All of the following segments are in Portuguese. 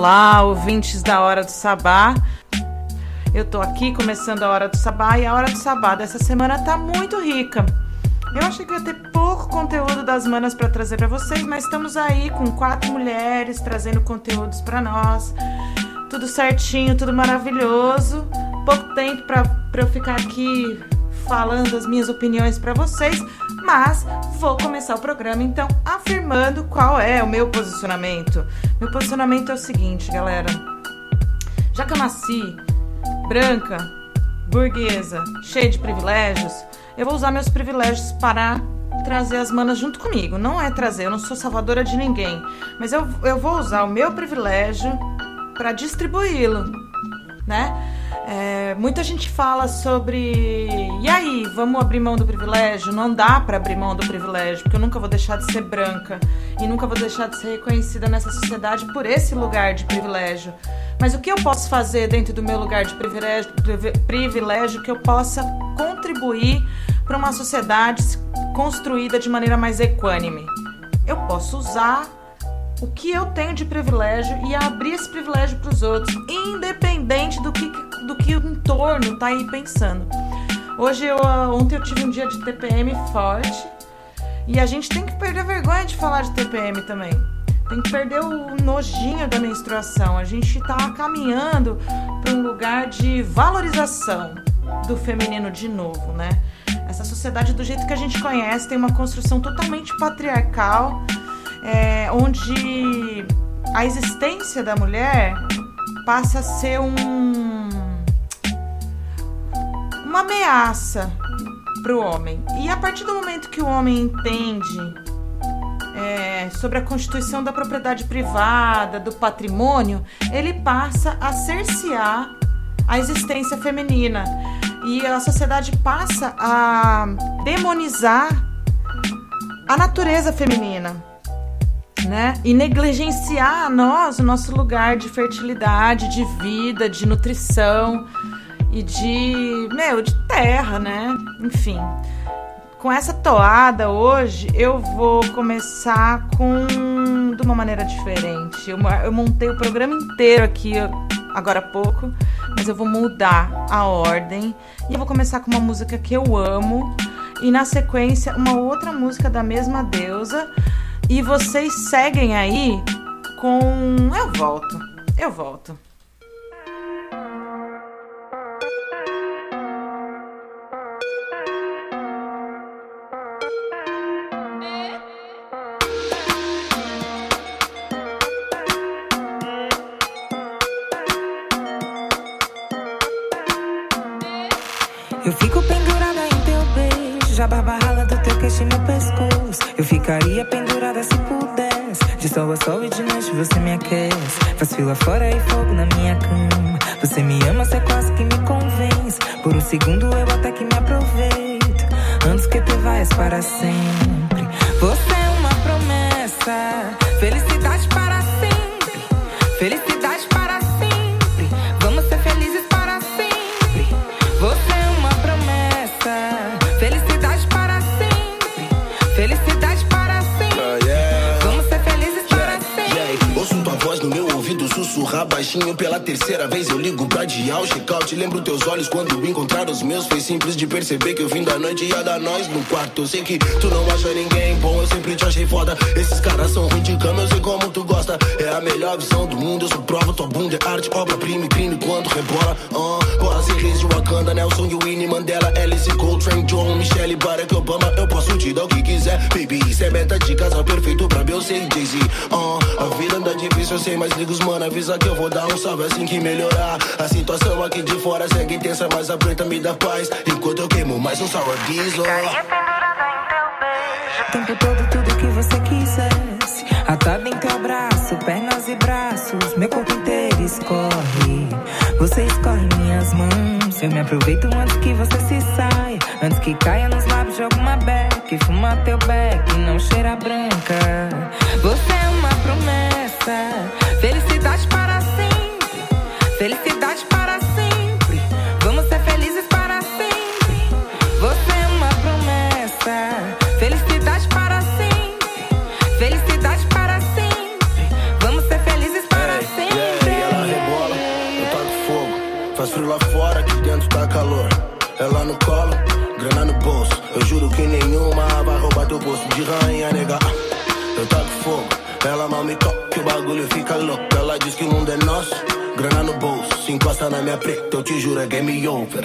Olá, ouvintes da Hora do Sabá. Eu tô aqui começando a Hora do Sabá e a Hora do Sabá dessa semana tá muito rica. Eu achei que ia ter pouco conteúdo das manas para trazer para vocês, mas estamos aí com quatro mulheres trazendo conteúdos para nós. Tudo certinho, tudo maravilhoso. Pouco tempo para eu ficar aqui falando as minhas opiniões para vocês, mas vou começar o programa então afirmando qual é o meu posicionamento. Meu posicionamento é o seguinte, galera. Já que eu nasci branca, burguesa, cheia de privilégios, eu vou usar meus privilégios para trazer as manas junto comigo. Não é trazer, eu não sou salvadora de ninguém, mas eu, eu vou usar o meu privilégio para distribuí-lo, né? É, muita gente fala sobre. E aí, vamos abrir mão do privilégio? Não dá para abrir mão do privilégio, porque eu nunca vou deixar de ser branca e nunca vou deixar de ser reconhecida nessa sociedade por esse lugar de privilégio. Mas o que eu posso fazer dentro do meu lugar de privilégio, privilégio que eu possa contribuir para uma sociedade construída de maneira mais equânime? Eu posso usar o que eu tenho de privilégio e abrir esse privilégio para os outros, independente do que, do que o entorno tá aí pensando. Hoje eu ontem eu tive um dia de TPM forte e a gente tem que perder vergonha de falar de TPM também. Tem que perder o nojinho da menstruação. A gente está caminhando para um lugar de valorização do feminino de novo, né? Essa sociedade do jeito que a gente conhece tem uma construção totalmente patriarcal é, onde a existência da mulher passa a ser um, uma ameaça para o homem. E a partir do momento que o homem entende é, sobre a constituição da propriedade privada, do patrimônio, ele passa a cercear a existência feminina. E a sociedade passa a demonizar a natureza feminina né? E negligenciar a nós o nosso lugar de fertilidade, de vida, de nutrição e de, meu, de terra, né? Enfim. Com essa toada hoje, eu vou começar com de uma maneira diferente. Eu, eu montei o programa inteiro aqui agora há pouco, mas eu vou mudar a ordem e eu vou começar com uma música que eu amo e na sequência uma outra música da mesma deusa e vocês seguem aí com. Eu volto, eu volto. Eu fico pendurada em teu beijo, já barba rala do teu queixo e meu pescoço. Eu ficaria pendurada se pudesse. De sol a sol e de noite você me aquece. Faz fila fora e fogo na minha cama. Você me ama, você quase que me convence. Por um segundo eu até que me aproveito. Antes que te vais para sempre. Você é uma promessa. Felicidade sussurrar baixinho pela terceira vez. Eu ligo pra dial, check-out. Lembro teus olhos quando encontrar os meus. Foi simples de perceber que eu vim da noite ia dar nós no quarto. Eu sei que tu não acha ninguém bom, eu sempre te achei foda. Esses caras são ruins de cama, eu sei como tu gosta. É a melhor visão do mundo, eu sou prova. Tua bunda é arte, obra-prima e crime quando rebola. Uh, Quase reis de Wakanda, Nelson e Winnie Mandela, Alice Coltrane, John, Michelle, Barack Obama. Eu posso te dar o que quiser, baby. Isso é meta de casal perfeito pra Beyoncé e Jay-Z. Uh, a vida anda difícil, eu sei, mas liga os mano, avisa que eu vou dar um salve assim que melhorar. A situação aqui de fora segue intensa, mas a preta me dá paz. Enquanto eu queimo mais um sour diesel. O tempo todo, tudo que você quisesse. Atado em teu abraço, pernas e braços. Meu corpo inteiro escorre. Você escorre minhas mãos. Eu me aproveito antes que você se saia. Antes que caia nos lábios de alguma beck. Fuma teu beck, não cheira branca. Você é uma promessa. octopus, de rainha nega. Eu taco fogo, ela mal me toca, o bagulho fica louco. Ela diz que o mundo é nosso, grana no bolso, se encosta na minha preta, eu te juro é game over.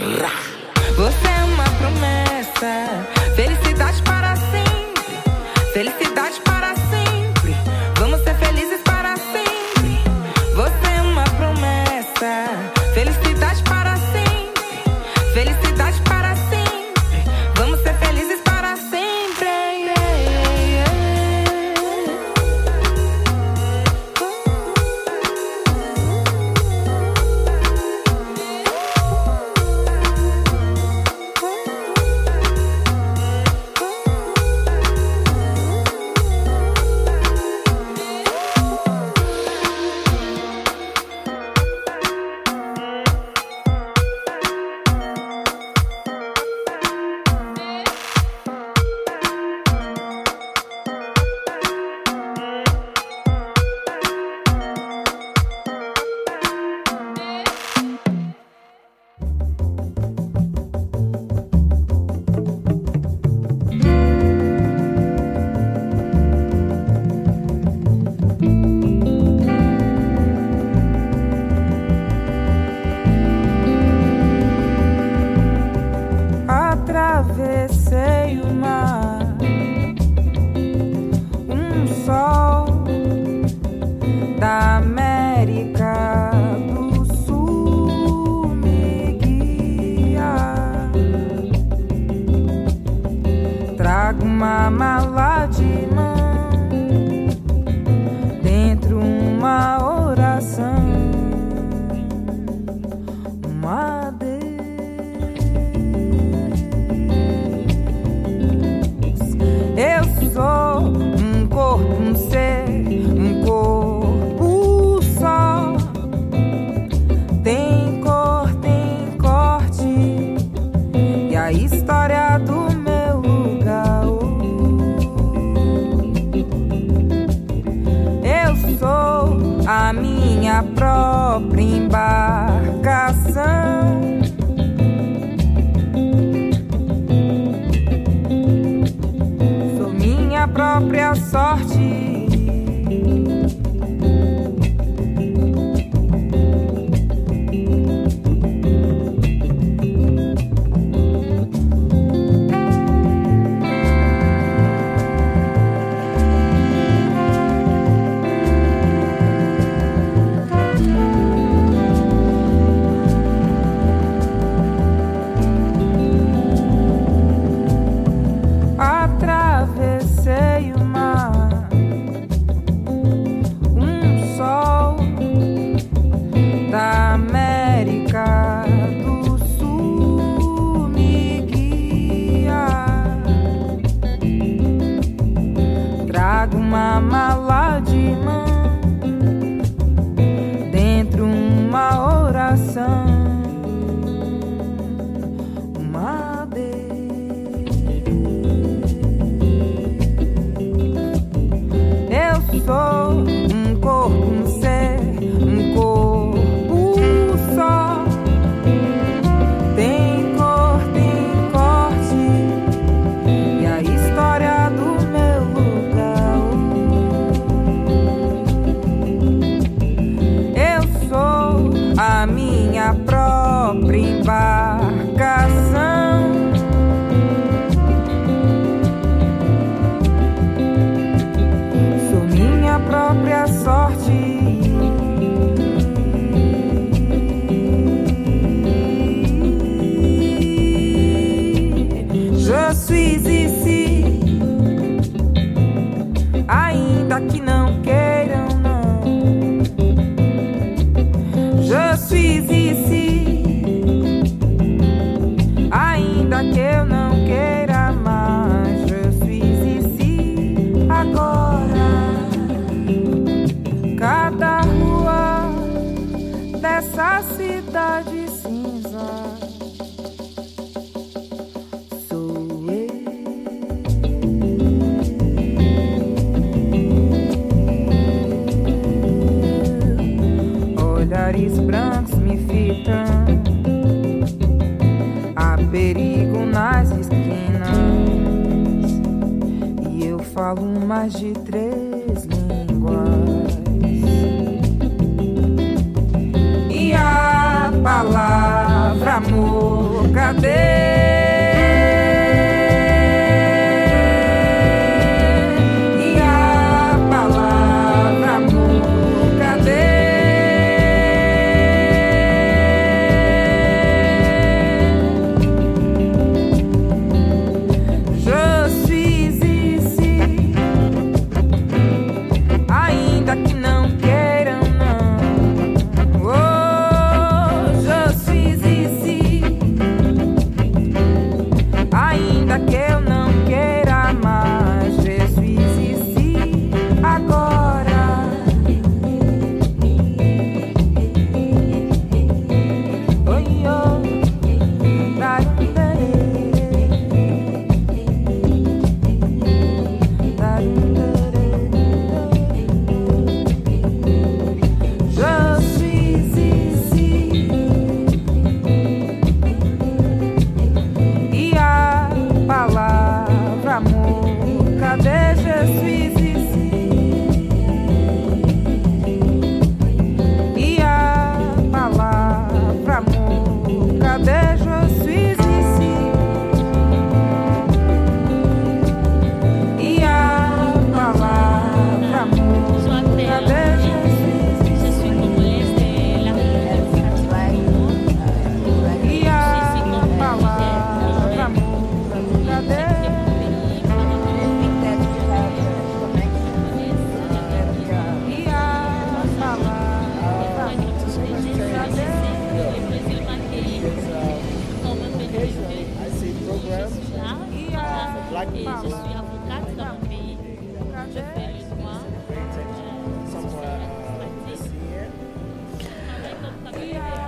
Você é uma promessa.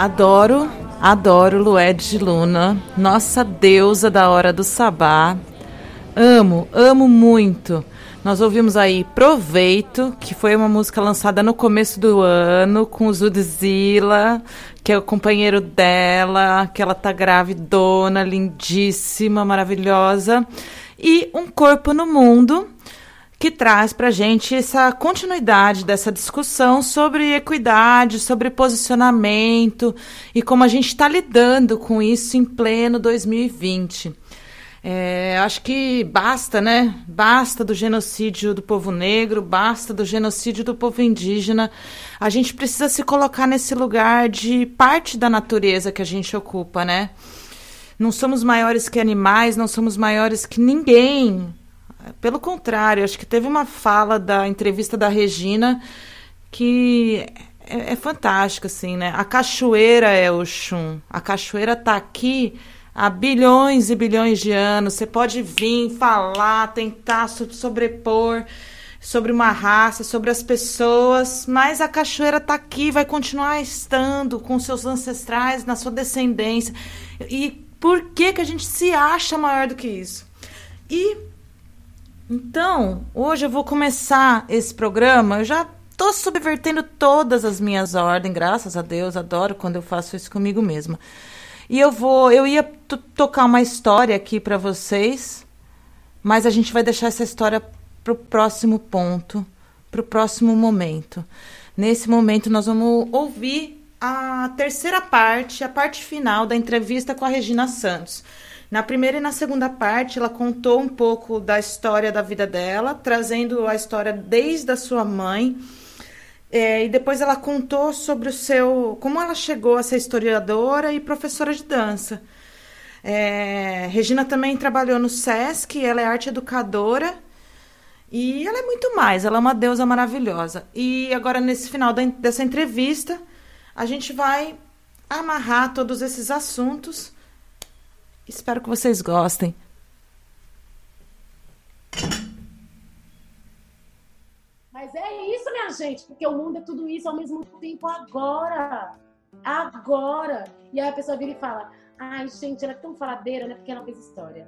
Adoro, adoro Lued de Luna, nossa deusa da hora do sabá. Amo, amo muito. Nós ouvimos aí Proveito, que foi uma música lançada no começo do ano com o Zudzilla, que é o companheiro dela, que ela tá gravidona, lindíssima, maravilhosa. E Um Corpo no Mundo, que traz para gente essa continuidade dessa discussão sobre equidade, sobre posicionamento e como a gente está lidando com isso em pleno 2020. É, acho que basta, né? Basta do genocídio do povo negro, basta do genocídio do povo indígena. A gente precisa se colocar nesse lugar de parte da natureza que a gente ocupa, né? Não somos maiores que animais, não somos maiores que ninguém. Pelo contrário, acho que teve uma fala da entrevista da Regina que é, é fantástica, assim, né? A cachoeira é o chum. A cachoeira está aqui há bilhões e bilhões de anos. Você pode vir falar, tentar sobrepor sobre uma raça, sobre as pessoas, mas a cachoeira está aqui, vai continuar estando com seus ancestrais, na sua descendência. E por que, que a gente se acha maior do que isso? E então, hoje eu vou começar esse programa. Eu já estou subvertendo todas as minhas ordens, graças a Deus. Adoro quando eu faço isso comigo mesma. E eu vou, eu ia tocar uma história aqui para vocês, mas a gente vai deixar essa história para o próximo ponto, para o próximo momento. Nesse momento, nós vamos ouvir a terceira parte, a parte final da entrevista com a Regina Santos. Na primeira e na segunda parte, ela contou um pouco da história da vida dela, trazendo a história desde a sua mãe. É, e depois ela contou sobre o seu. como ela chegou a ser historiadora e professora de dança. É, Regina também trabalhou no SESC, ela é arte educadora e ela é muito mais, ela é uma deusa maravilhosa. E agora, nesse final da, dessa entrevista, a gente vai amarrar todos esses assuntos Espero que vocês gostem. Mas é isso, minha gente, porque o mundo é tudo isso ao mesmo tempo agora. Agora. E aí a pessoa vira e fala: ai, gente, ela é tão faladeira, né? Porque ela fez história.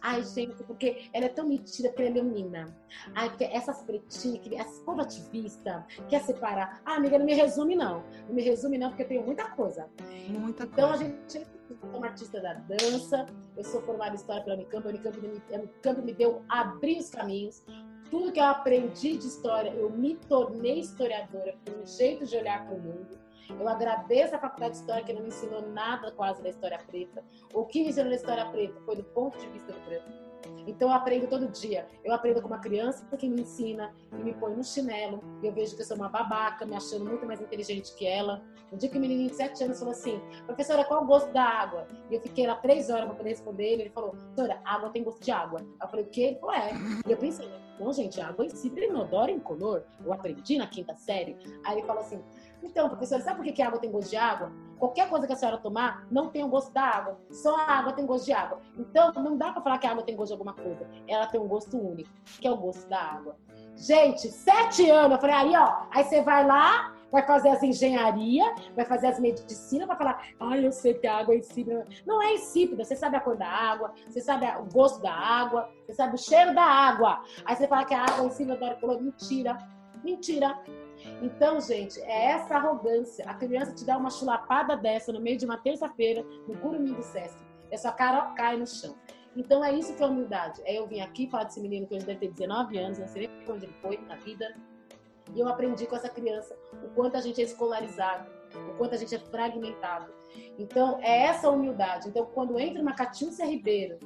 Ai, gente, porque ela é tão metida porque ela é menina. Ai, porque essas pretinhas, essas povo ativista, quer separar. Ah, amiga, não me resume, não. Não me resume, não, porque eu tenho muita coisa. Muita então, coisa. a gente uma artista da dança, eu sou formada em História pela Unicamp, a Unicamp, a Unicamp me deu abrir os caminhos, tudo que eu aprendi de história, eu me tornei historiadora por um jeito de olhar para o mundo. Eu agradeço a Faculdade de História que não me ensinou nada quase da história preta. O que me ensinou na história preta foi do ponto de vista do preto. Então eu aprendo todo dia. Eu aprendo com uma criança que me ensina e me põe no chinelo. E eu vejo que eu sou uma babaca, me achando muito mais inteligente que ela. Um dia que o menininho de 7 anos falou assim: professora, qual o gosto da água? E eu fiquei lá três horas para poder responder ele. Falou: professora, água tem gosto de água. Eu falei: o quê? Ele falou: é. E eu pensei: não, gente, água em si tem inodoro incolor. Eu aprendi na quinta série. Aí ele falou assim: então, professora, sabe por que, a água tem gosto de água? Qualquer coisa que a senhora tomar não tem o gosto da água. Só a água tem gosto de água. Então, não dá para falar que a água tem gosto de alguma coisa. Ela tem um gosto único, que é o gosto da água. Gente, sete anos. Eu falei, aí, ó. Aí você vai lá, vai fazer as engenharia, vai fazer as medicinas, vai falar, ai, eu sei que a água é insípida. Não é insípida, você sabe a cor da água, você sabe o gosto da água, você sabe o cheiro da água. Aí você fala que a água é insípida, mentira. Mentira. Então, gente, é essa arrogância. A criança te dá uma chulapada dessa no meio de uma terça-feira, no curumim do Sesc. A sua cara cai no chão. Então, é isso que é humildade. É eu vim aqui falar desse menino que hoje deve ter 19 anos, não sei nem onde ele foi na vida. E eu aprendi com essa criança o quanto a gente é escolarizado, o quanto a gente é fragmentado. Então, é essa humildade. Então, quando entra uma Catiúcia Ribeiro,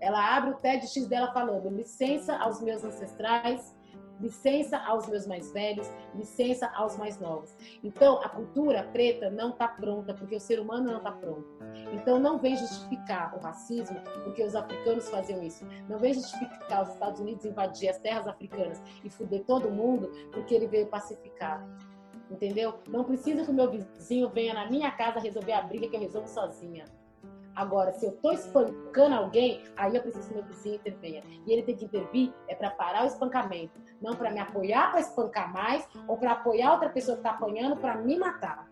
ela abre o TEDx dela falando licença aos meus ancestrais, licença aos meus mais velhos, licença aos mais novos. Então, a cultura preta não está pronta, porque o ser humano não está pronto. Então, não vem justificar o racismo, porque os africanos faziam isso. Não vem justificar os Estados Unidos invadir as terras africanas e fuder todo mundo, porque ele veio pacificar. Entendeu? Não precisa que o meu vizinho venha na minha casa resolver a briga que eu resolvo sozinha. Agora, se eu estou espancando alguém, aí eu preciso que meu vizinho intervenha. E ele tem que intervir é para parar o espancamento, não para me apoiar para espancar mais ou para apoiar outra pessoa que está apanhando para me matar.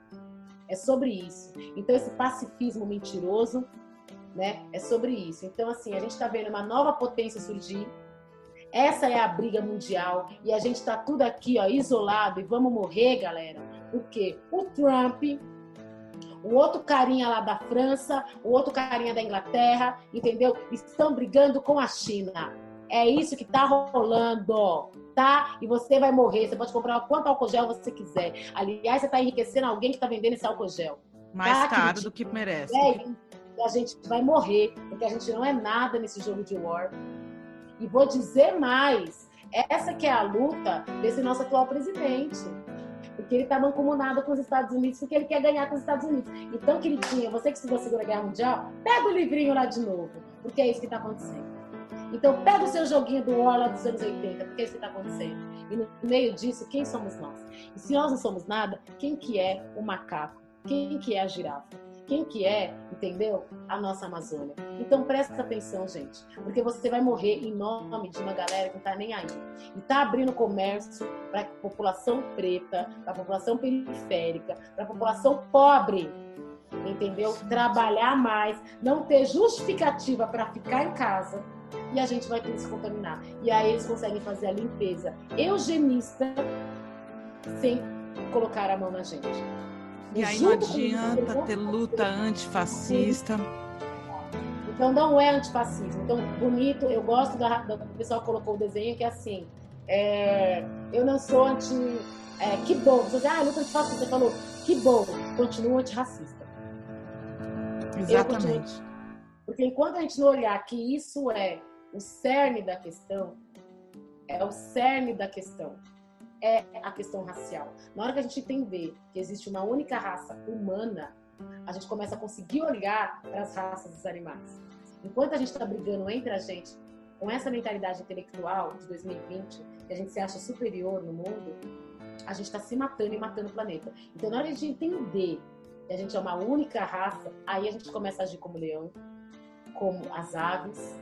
É sobre isso. Então, esse pacifismo mentiroso, né, é sobre isso. Então, assim, a gente está vendo uma nova potência surgir. Essa é a briga mundial e a gente está tudo aqui, ó, isolado e vamos morrer, galera. Porque o Trump o outro carinha lá da França, o outro carinha da Inglaterra, entendeu? Estão brigando com a China. É isso que tá rolando, tá? E você vai morrer. Você pode comprar quanto álcool gel você quiser. Aliás, você tá enriquecendo alguém que tá vendendo esse álcool gel. Mais tá, caro do que merece. É, a gente vai morrer, porque a gente não é nada nesse jogo de war. E vou dizer mais, essa que é a luta desse nosso atual presidente porque ele está mancomunado com os Estados Unidos, porque ele quer ganhar com os Estados Unidos. Então, queridinha, você que estudou a Segunda Guerra Mundial, pega o livrinho lá de novo, porque é isso que está acontecendo. Então, pega o seu joguinho do War lá dos anos 80, porque é isso que está acontecendo. E no meio disso, quem somos nós? E se nós não somos nada, quem que é o macaco? Quem que é a girafa? Quem que é, entendeu? A nossa Amazônia. Então presta atenção, gente, porque você vai morrer em nome de uma galera que não tá nem aí. E tá abrindo comércio para população preta, para população periférica, para população pobre. Entendeu? Trabalhar mais, não ter justificativa para ficar em casa, e a gente vai ter que se contaminar. E aí eles conseguem fazer a limpeza eugenista sem colocar a mão na gente. E aí não adianta ter luta antifascista. Então não é antifascismo. Então, bonito, eu gosto da. O pessoal colocou o desenho que é assim. É, eu não sou anti. É, que bom. Você diz, ah, luta antifascista. Você falou, que bom, continua antirracista. Exatamente. Porque enquanto a gente não olhar que isso é o cerne da questão, é o cerne da questão é a questão racial. Na hora que a gente entender que existe uma única raça humana, a gente começa a conseguir olhar para as raças dos animais. Enquanto a gente está brigando entre a gente com essa mentalidade intelectual de 2020, que a gente se acha superior no mundo, a gente está se matando e matando o planeta. Então, na hora de entender que a gente é uma única raça, aí a gente começa a agir como leão, como as aves,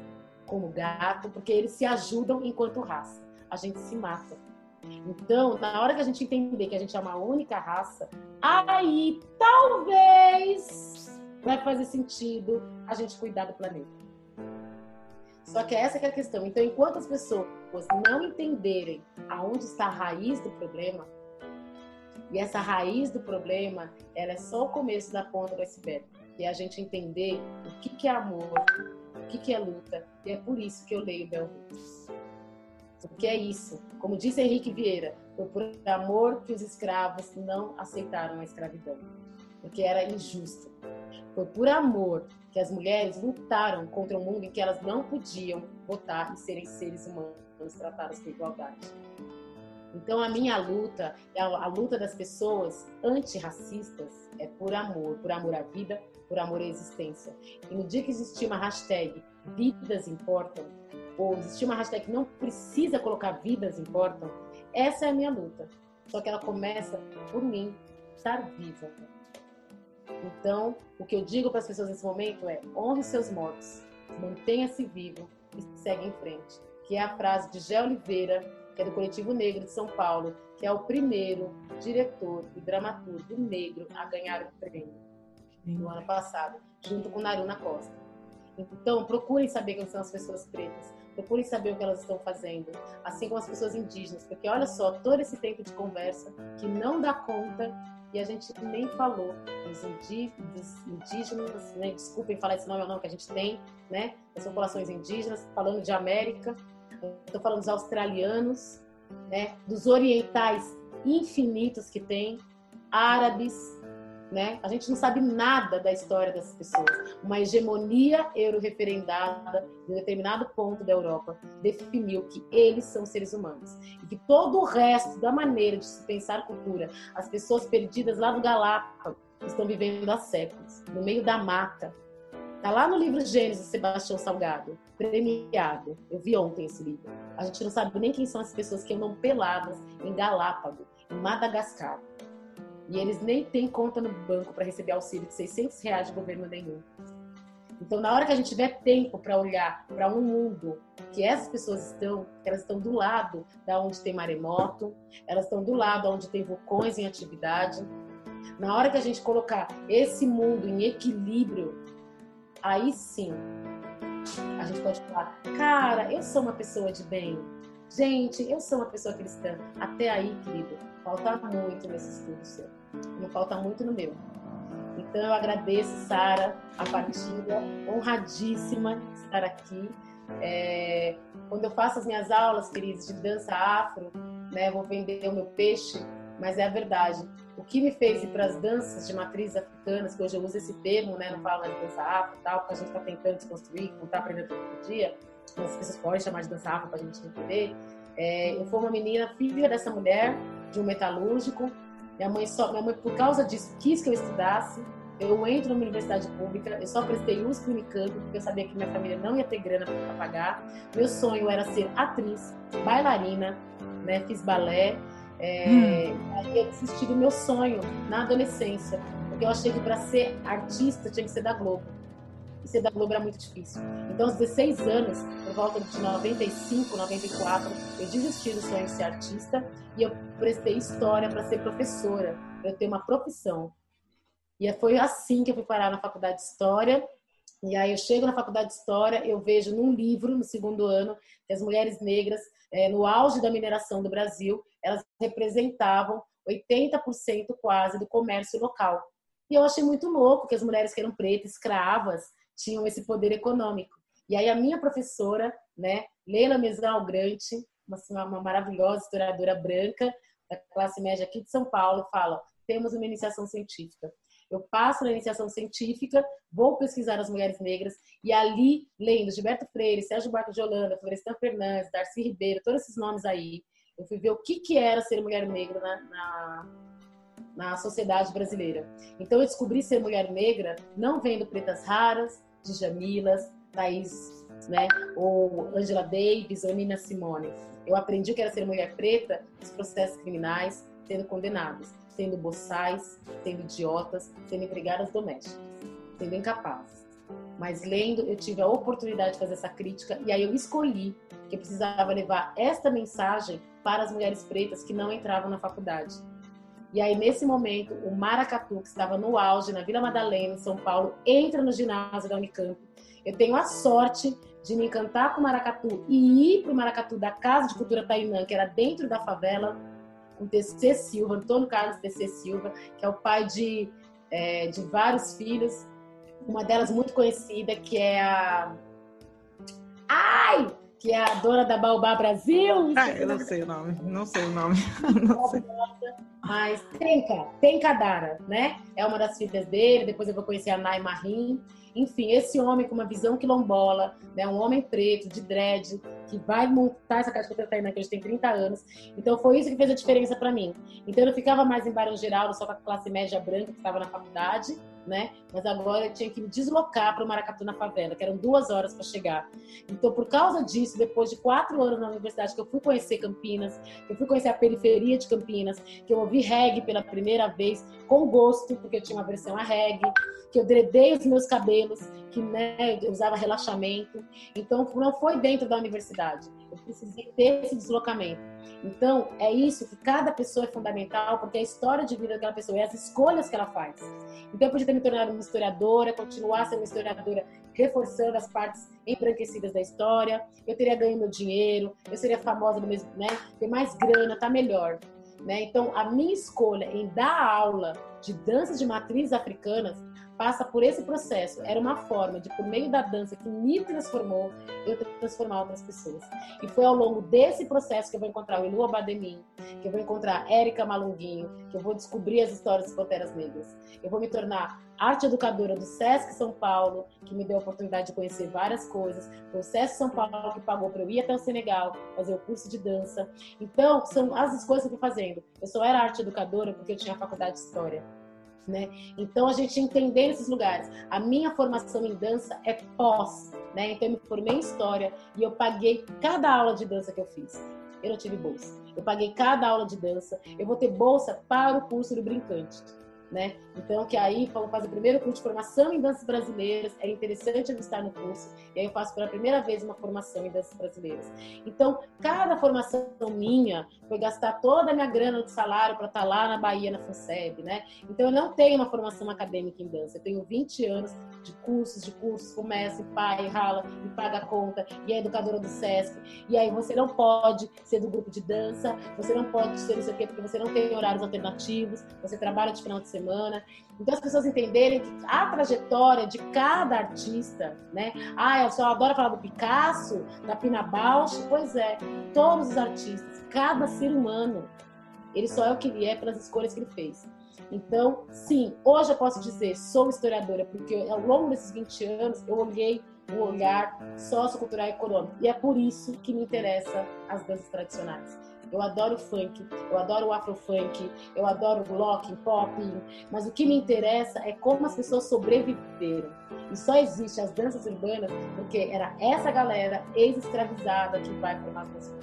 como gato, porque eles se ajudam enquanto raça. A gente se mata. Então, na hora que a gente entender que a gente é uma única raça, aí talvez vai fazer sentido a gente cuidar do planeta. Só que essa que é a questão. Então, enquanto as pessoas não entenderem aonde está a raiz do problema, e essa raiz do problema, ela é só o começo da ponta do iceberg. E a gente entender o que, que é amor, o que, que é luta. E é por isso que eu leio Bell Hooks Porque é isso. Como disse Henrique Vieira, foi por amor que os escravos não aceitaram a escravidão. Porque era injusto. Foi por amor que as mulheres lutaram contra um mundo em que elas não podiam votar e serem seres humanos tratados com igualdade. Então a minha luta, a luta das pessoas antirracistas é por amor, por amor à vida, por amor à existência. E no dia que existir uma hashtag vidas importam, ou existir uma hashtag que não precisa colocar vidas importam, essa é a minha luta. Só que ela começa por mim estar viva. Então, o que eu digo para as pessoas nesse momento é: honre seus mortos, mantenha-se vivo e segue em frente. Que é a frase de Gé Oliveira, que é do Coletivo Negro de São Paulo, que é o primeiro diretor e dramaturgo negro a ganhar o prêmio no ano passado, junto com Naruna Costa. Então, procurem saber quem são as pessoas pretas, procurem saber o que elas estão fazendo, assim como as pessoas indígenas, porque olha só, todo esse tempo de conversa que não dá conta e a gente nem falou dos, indígenas, né? desculpem falar esse nome ou não que a gente tem, né? As populações indígenas, falando de América, estou falando dos australianos, né? Dos orientais infinitos que tem, árabes, né? A gente não sabe nada da história dessas pessoas. Uma hegemonia euro-referendada em um determinado ponto da Europa definiu que eles são seres humanos e que todo o resto da maneira de se pensar cultura, as pessoas perdidas lá do Galápagos estão vivendo há séculos, no meio da mata. Tá lá no livro Gênesis, Sebastião Salgado, premiado. Eu vi ontem esse livro. A gente não sabe nem quem são as pessoas que andam peladas em Galápagos, em Madagascar. E eles nem têm conta no banco para receber auxílio de 600 reais de governo nenhum. Então, na hora que a gente tiver tempo para olhar para um mundo que essas pessoas estão, elas estão do lado da onde tem maremoto, elas estão do lado onde tem vulcões em atividade. Na hora que a gente colocar esse mundo em equilíbrio, aí sim a gente pode falar, cara, eu sou uma pessoa de bem. Gente, eu sou uma pessoa cristã. Até aí, querido, falta muito nesse estudo seu. Não falta muito no meu. Então eu agradeço, Sara, a partilha, honradíssima de estar aqui. É, quando eu faço as minhas aulas, queridos, de dança afro, né, vou vender o meu peixe, mas é a verdade. O que me fez ir para as danças de matrizes africanas, que hoje eu uso esse termo, né, não falo mais de dança afro, tal, porque a gente está tentando desconstruir, não está aprendendo todo dia, as pessoas podem chamar de dança afro para a gente entender. É, eu fui uma menina, filha dessa mulher, de um metalúrgico, minha mãe, só, minha mãe, por causa disso, quis que eu estudasse. Eu entro numa universidade pública, eu só prestei USP Unicamp, porque eu sabia que minha família não ia ter grana para pagar. Meu sonho era ser atriz, bailarina, né? fiz balé. É, hum. Aí eu desisti do meu sonho na adolescência, porque eu achei que para ser artista tinha que ser da Globo ser da Globo era muito difícil. Então, aos 16 anos, por volta de 95, 94, eu desisti do sonho de ser artista e eu prestei história para ser professora, para eu ter uma profissão. E foi assim que eu fui parar na faculdade de História. E aí eu chego na faculdade de História, eu vejo num livro, no segundo ano, que as mulheres negras, é, no auge da mineração do Brasil, elas representavam 80% quase do comércio local. E eu achei muito louco que as mulheres que eram pretas, escravas, tinham esse poder econômico. E aí a minha professora, né, Leila Mesal Grante, uma, uma maravilhosa historiadora branca da classe média aqui de São Paulo, fala: temos uma iniciação científica. Eu passo na iniciação científica, vou pesquisar as mulheres negras e ali, lendo Gilberto Freire, Sérgio Barco de Holanda, Florestan Fernandes, Darcy Ribeiro, todos esses nomes aí, eu fui ver o que, que era ser mulher negra na, na, na sociedade brasileira. Então eu descobri ser mulher negra não vendo pretas raras, Djamilas, Thaís, né? Ou Angela Davis, ou Nina Simone. Eu aprendi o que era ser mulher preta nos processos criminais, sendo condenadas, sendo boçais, sendo idiotas, sendo empregadas domésticas, sendo incapazes. Mas lendo, eu tive a oportunidade de fazer essa crítica e aí eu escolhi que eu precisava levar esta mensagem para as mulheres pretas que não entravam na faculdade. E aí, nesse momento, o Maracatu, que estava no auge, na Vila Madalena, em São Paulo, entra no ginásio da Unicamp. Eu tenho a sorte de me encantar com o Maracatu e ir para o Maracatu da Casa de Cultura Tainã, que era dentro da favela, com TC Silva, Antônio Carlos TC Silva, que é o pai de, é, de vários filhos. Uma delas muito conhecida, que é a. Ai! Que é a dona da Baobá Brasil. Ah, eu não sei o nome, não sei o nome. Não sei. Mas Tenka, Tenka Dara, né? É uma das filhas dele, depois eu vou conhecer a Nai Marim. Enfim, esse homem com uma visão quilombola, né? um homem preto, de dread, que vai montar essa caixa que eu tenho, que hoje tem 30 anos. Então foi isso que fez a diferença para mim. Então eu não ficava mais em Barão Geraldo, só com a classe média branca que estava na faculdade, né? Mas agora eu tinha que me deslocar para o Maracatu na favela, que eram duas horas para chegar. Então, por causa disso, depois de quatro anos na universidade, que eu fui conhecer Campinas, que eu fui conhecer a periferia de Campinas, que eu ouvi reggae pela primeira vez, com gosto, porque eu tinha uma versão a reggae, que eu dredei os meus cabelos, que né, eu usava relaxamento. Então, não foi dentro da universidade. Eu precisei ter esse deslocamento. Então, é isso que cada pessoa é fundamental, porque é a história de vida daquela pessoa, é as escolhas que ela faz. Então, eu podia ter me tornado uma historiadora, continuar sendo uma historiadora, reforçando as partes embranquecidas da história, eu teria ganho meu dinheiro, eu seria famosa do mesmo, né? Ter mais grana, tá melhor. Né? Então, a minha escolha em dar aula de danças de matrizes africanas passa por esse processo. Era uma forma de, por meio da dança que me transformou, eu transformar outras pessoas. E foi ao longo desse processo que eu vou encontrar o Ilu Abademin, que eu vou encontrar Érica Malunguinho, que eu vou descobrir as histórias das Panteras Negras. Eu vou me tornar arte educadora do SESC São Paulo, que me deu a oportunidade de conhecer várias coisas. Foi o SESC São Paulo que pagou para eu ir até o Senegal, fazer o curso de dança. Então, são as coisas que eu fui fazendo. Eu só era arte educadora porque eu tinha a faculdade de História. Né? Então a gente entender esses lugares. A minha formação em dança é pós, né? Então eu me formei em história e eu paguei cada aula de dança que eu fiz. Eu não tive bolsa. Eu paguei cada aula de dança. Eu vou ter bolsa para o curso do brincante né? Então, que aí vamos fazer o primeiro curso de formação em danças brasileiras, é interessante eu estar no curso, e aí eu faço pela primeira vez uma formação em danças brasileiras. Então, cada formação minha foi gastar toda a minha grana de salário para estar tá lá na Bahia, na FUNSEB, né? Então, eu não tenho uma formação acadêmica em dança, eu tenho 20 anos de cursos, de cursos, começa e pai, rala, e paga a conta, e é educadora do SESC, e aí você não pode ser do grupo de dança, você não pode ser isso aqui porque você não tem horários alternativos, você trabalha de final de semana, semana. Então as pessoas entenderem que a trajetória de cada artista, né? Ah, eu só adoro falar do Picasso, da Pina Bausch. Pois é, todos os artistas, cada ser humano, ele só é o que ele é pelas escolhas que ele fez. Então, sim, hoje eu posso dizer, sou historiadora, porque ao longo desses 20 anos eu olhei o olhar sociocultural e econômico. E é por isso que me interessa as danças tradicionais eu adoro funk, eu adoro afrofunk, eu adoro locking, pop, mas o que me interessa é como as pessoas sobreviveram. E só existe as danças urbanas porque era essa galera ex-escravizada que vai formar as danças.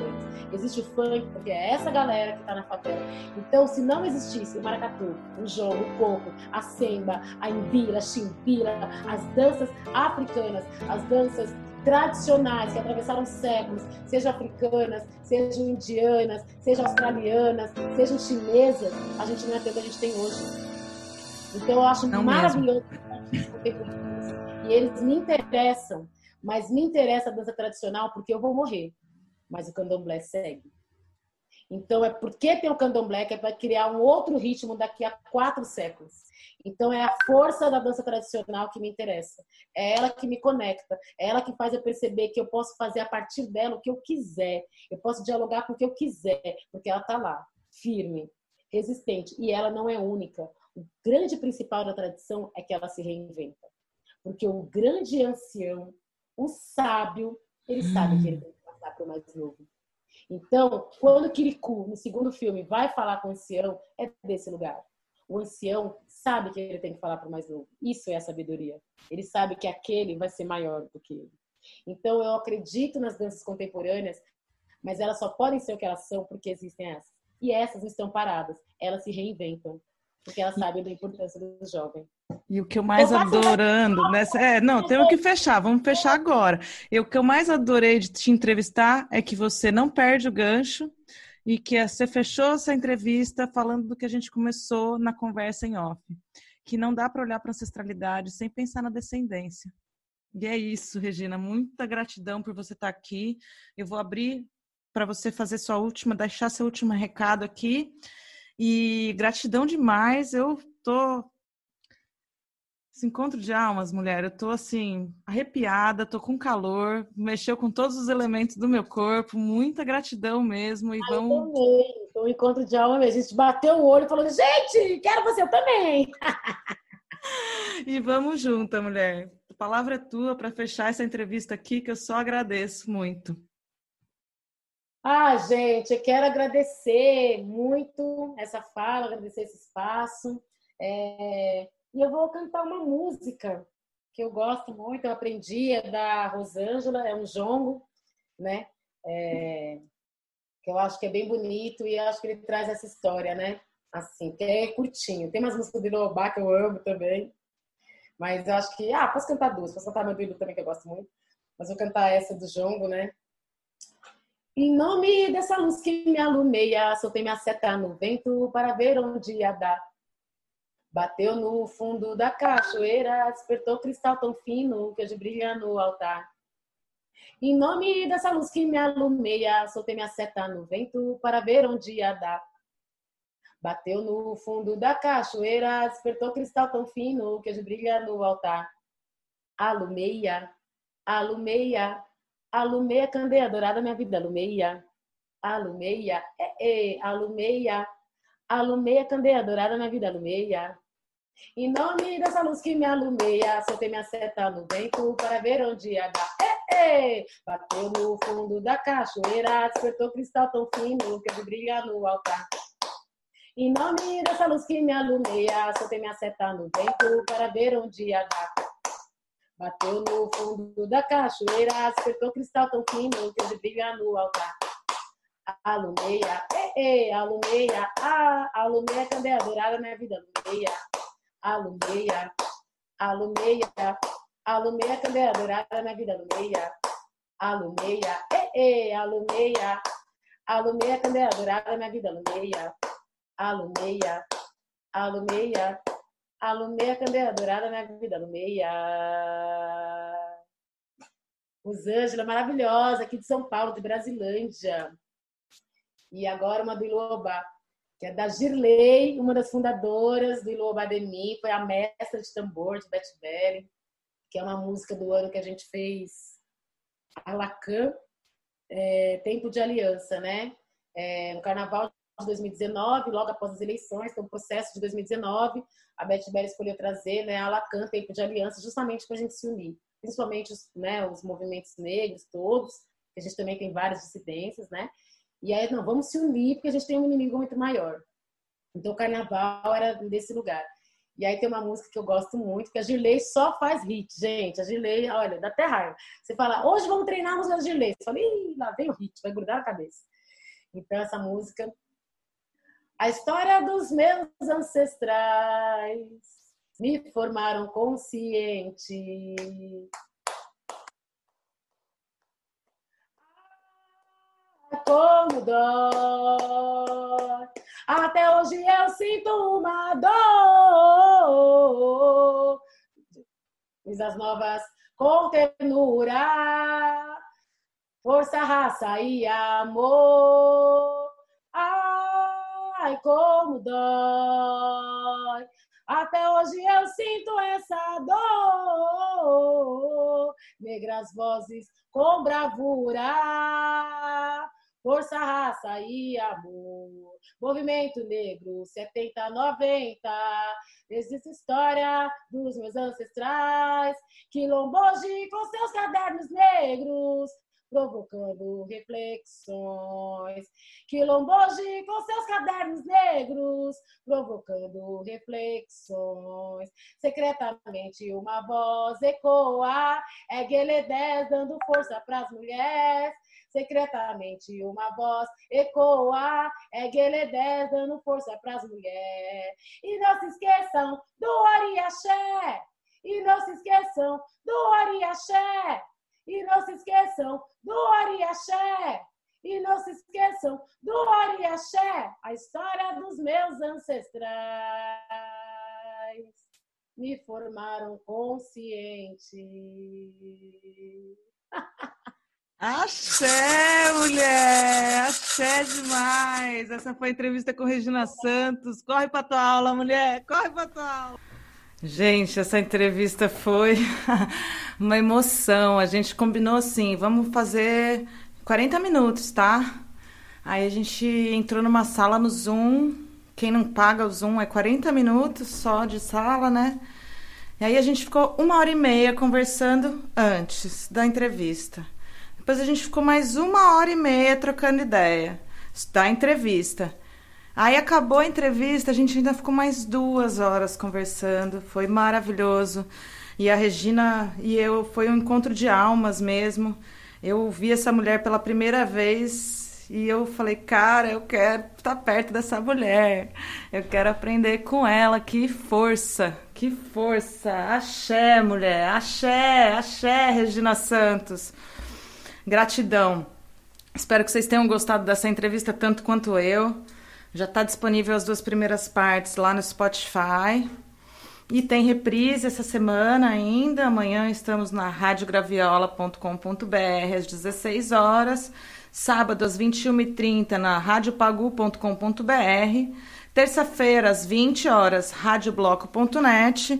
Existe o funk porque é essa galera que está na favela. Então, se não existisse o maracatu, o jogo, o coco, a semba, a imbira, a chimbira, as danças africanas, as danças tradicionais que atravessaram séculos, sejam africanas, sejam indianas, sejam australianas, sejam chinesas, a gente não é tanto que a gente tem hoje. Então eu acho não maravilhoso e eles me interessam, mas me interessa a dança tradicional porque eu vou morrer, mas o candomblé segue. Então é porque tem o candomblé que é para criar um outro ritmo daqui a quatro séculos. Então é a força da dança tradicional que me interessa. É ela que me conecta. É ela que faz eu perceber que eu posso fazer a partir dela o que eu quiser. Eu posso dialogar com o que eu quiser, porque ela está lá, firme, resistente. E ela não é única. O grande principal da tradição é que ela se reinventa. Porque o grande ancião, o sábio, ele sabe que ele tem que passar para o mais novo. Então, quando Kirikou, no segundo filme, vai falar com o ancião, é desse lugar. O ancião sabe que ele tem que falar para o mais novo. Isso é a sabedoria. Ele sabe que aquele vai ser maior do que ele. Então, eu acredito nas danças contemporâneas, mas elas só podem ser o que elas são porque existem essas. E essas não estão paradas, elas se reinventam, porque elas sabem da importância do jovem. E o que eu mais eu adorando nessa. É, não, temos que fechar, vamos fechar agora. E o que eu mais adorei de te entrevistar é que você não perde o gancho e que você fechou essa entrevista falando do que a gente começou na conversa em off, que não dá para olhar para ancestralidade sem pensar na descendência. E é isso, Regina. Muita gratidão por você estar aqui. Eu vou abrir para você fazer sua última, deixar seu último recado aqui. E gratidão demais. Eu tô Esse encontro de almas, mulher, eu tô assim, arrepiada, tô com calor, mexeu com todos os elementos do meu corpo, muita gratidão mesmo. E Ai, vamos. Eu também. Foi um encontro de alma mesmo. A gente bateu o olho e falou: gente, quero você, eu também. e vamos junto, mulher. A palavra é tua para fechar essa entrevista aqui, que eu só agradeço muito. Ah, gente, eu quero agradecer muito essa fala, agradecer esse espaço. É... E eu vou cantar uma música que eu gosto muito, eu aprendi, é da Rosângela, é um jongo, né? É... Que eu acho que é bem bonito e acho que ele traz essa história, né? Assim, que é curtinho. Tem umas músicas de Lobá que eu amo também. Mas eu acho que. Ah, posso cantar duas, posso cantar meu Bilu também, que eu gosto muito. Mas vou cantar essa do jongo, né? Em nome dessa luz que me alumeia, soltei minha seta no vento para ver onde ia dar. Bateu no fundo da cachoeira, despertou cristal tão fino que hoje brilha no altar. Em nome dessa luz que me alumeia, soltei minha seta no vento para ver onde ia dar. Bateu no fundo da cachoeira, despertou cristal tão fino que hoje brilha no altar. Alumeia, alumeia, alumeia, candeia dourada, minha vida, alumeia. Alumeia, é, é, alumeia, alumeia, candeia dourada, minha vida, alumeia. Em nome dessa luz que me alumeia, soltei minha seta no vento para ver onde ia dar. É, é. Bateu no fundo da cachoeira, despertou cristal tão fino que hoje brilha no altar. Em nome dessa luz que me alumeia, soltei minha seta no vento para ver onde ia dar. Bateu no fundo da cachoeira, despertou cristal tão fino que hoje brilha no altar. Alumeia, é, é, alumeia, ah, alumeia, candeia dourada, minha vida, alumeia alumeia, alumeia, alumeia, candeia dourada na vida, alumeia, alumeia, e, e, alumeia, alumeia, candeia dourada na vida, alumeia, alumeia, alumeia, alumeia, candeia dourada na vida, alumeia. Rosângela, maravilhosa, aqui de São Paulo, de Brasilândia. E agora uma do Iloba que é da Girley, uma das fundadoras do Ilo Bademi, foi a mestra de tambor de Beth Belly, que é uma música do ano que a gente fez a Lacan, é, Tempo de Aliança, né? É, no Carnaval de 2019, logo após as eleições, então o processo de 2019, a Beth Belly escolheu trazer né, a Lacan, Tempo de Aliança, justamente para a gente se unir, principalmente os, né, os movimentos negros todos, que a gente também tem várias dissidências, né? E aí, não, vamos se unir porque a gente tem um inimigo muito maior. Então, o carnaval era desse lugar. E aí tem uma música que eu gosto muito, que a Gilei só faz hit, gente. A Gilei, olha, dá até raiva. Você fala, hoje vamos treinar a música da Gilei. Você fala, ih, lá vem o hit, vai grudar na cabeça. Então, essa música. A história dos meus ancestrais me formaram consciente como dói. Até hoje eu sinto uma dor. Diz as novas com ternura, força, raça e amor. Ai, como dói. Até hoje eu sinto essa dor. Negras vozes com bravura força, raça e amor. Movimento Negro 70, 90, existe história dos meus ancestrais, quilomboji com seus cadernos negros, provocando reflexões. Quilomboji com seus cadernos negros, provocando reflexões. Secretamente uma voz ecoa, é Gueledés dando força para as mulheres secretamente uma voz ecoa, é Gueledés dando força para as mulheres. E não se esqueçam do Ariaxé, e não se esqueçam do Ariaxé, e não se esqueçam do Ariaxé. E não se esqueçam do Ariaxé, a história dos meus ancestrais me formaram consciente. Axé, mulher! Axé demais! Essa foi a entrevista com Regina Santos. Corre para tua aula, mulher! Corre para tua aula! Gente, essa entrevista foi uma emoção. A gente combinou assim, vamos fazer 40 minutos, tá? Aí a gente entrou numa sala no Zoom. Quem não paga o Zoom é 40 minutos só de sala, né? E aí a gente ficou uma hora e meia conversando antes da entrevista. Depois a gente ficou mais uma hora e meia trocando ideia da entrevista. Aí acabou a entrevista, a gente ainda ficou mais duas horas conversando. Foi maravilhoso. E a Regina e eu, foi um encontro de almas mesmo. Eu vi essa mulher pela primeira vez e eu falei, cara, eu quero estar perto dessa mulher. Eu quero aprender com ela. Que força, que força. Axé, mulher. Axé, axé, Regina Santos. Gratidão. Espero que vocês tenham gostado dessa entrevista tanto quanto eu. Já está disponível as duas primeiras partes lá no Spotify. E tem reprise essa semana ainda. Amanhã estamos na radiograviola.com.br às 16 horas. Sábado às 21h30 na radiopagu.com.br. Terça-feira às 20 horas, radiobloco.net.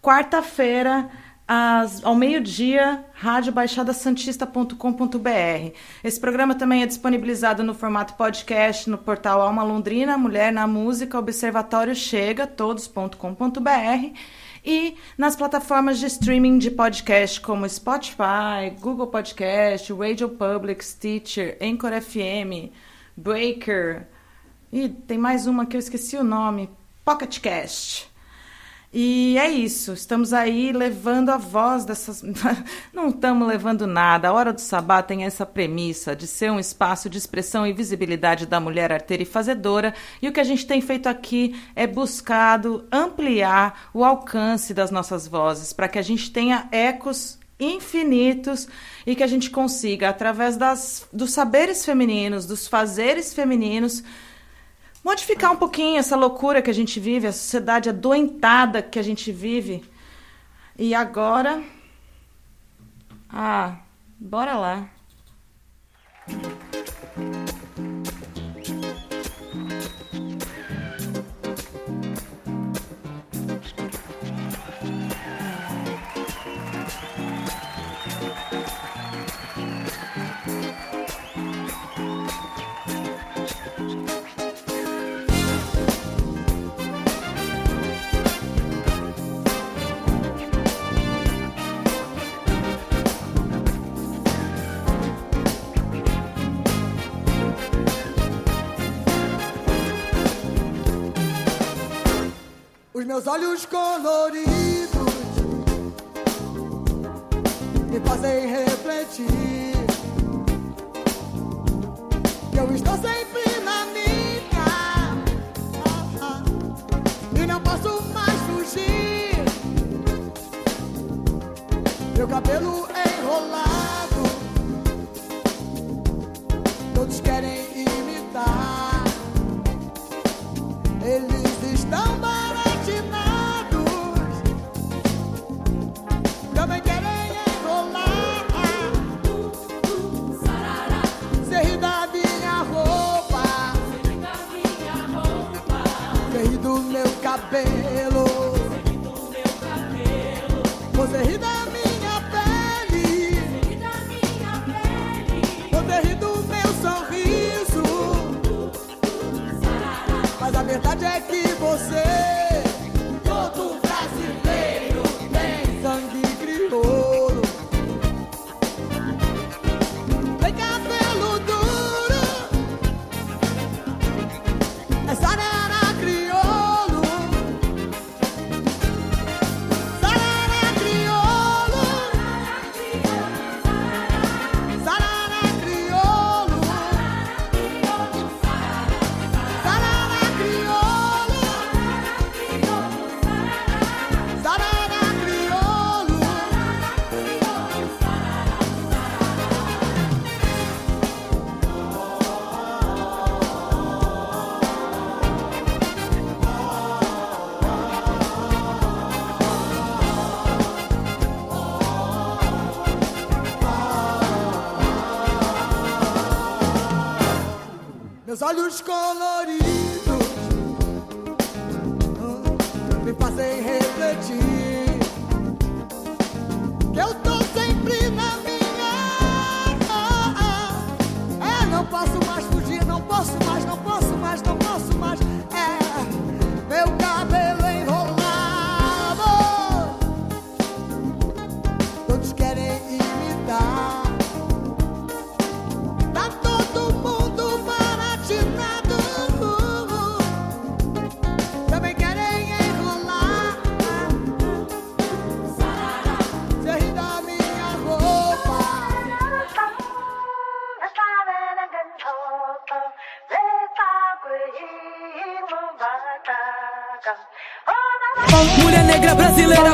Quarta-feira às, ao meio-dia, radiobaixadasantista.com.br. Esse programa também é disponibilizado no formato podcast no portal Alma Londrina, Mulher na Música, Observatório Chega, todos.com.br e nas plataformas de streaming de podcast como Spotify, Google Podcast, Radio Public, Stitcher, Anchor FM, Breaker e tem mais uma que eu esqueci o nome, Pocket Cast. E é isso, estamos aí levando a voz dessas. Não estamos levando nada. A Hora do Sabá tem essa premissa de ser um espaço de expressão e visibilidade da mulher arteira e fazedora. E o que a gente tem feito aqui é buscado ampliar o alcance das nossas vozes para que a gente tenha ecos infinitos e que a gente consiga, através das, dos saberes femininos, dos fazeres femininos, modificar um pouquinho essa loucura que a gente vive, a sociedade adoentada que a gente vive. E agora. Ah, bora lá. Meus olhos olhos coloridos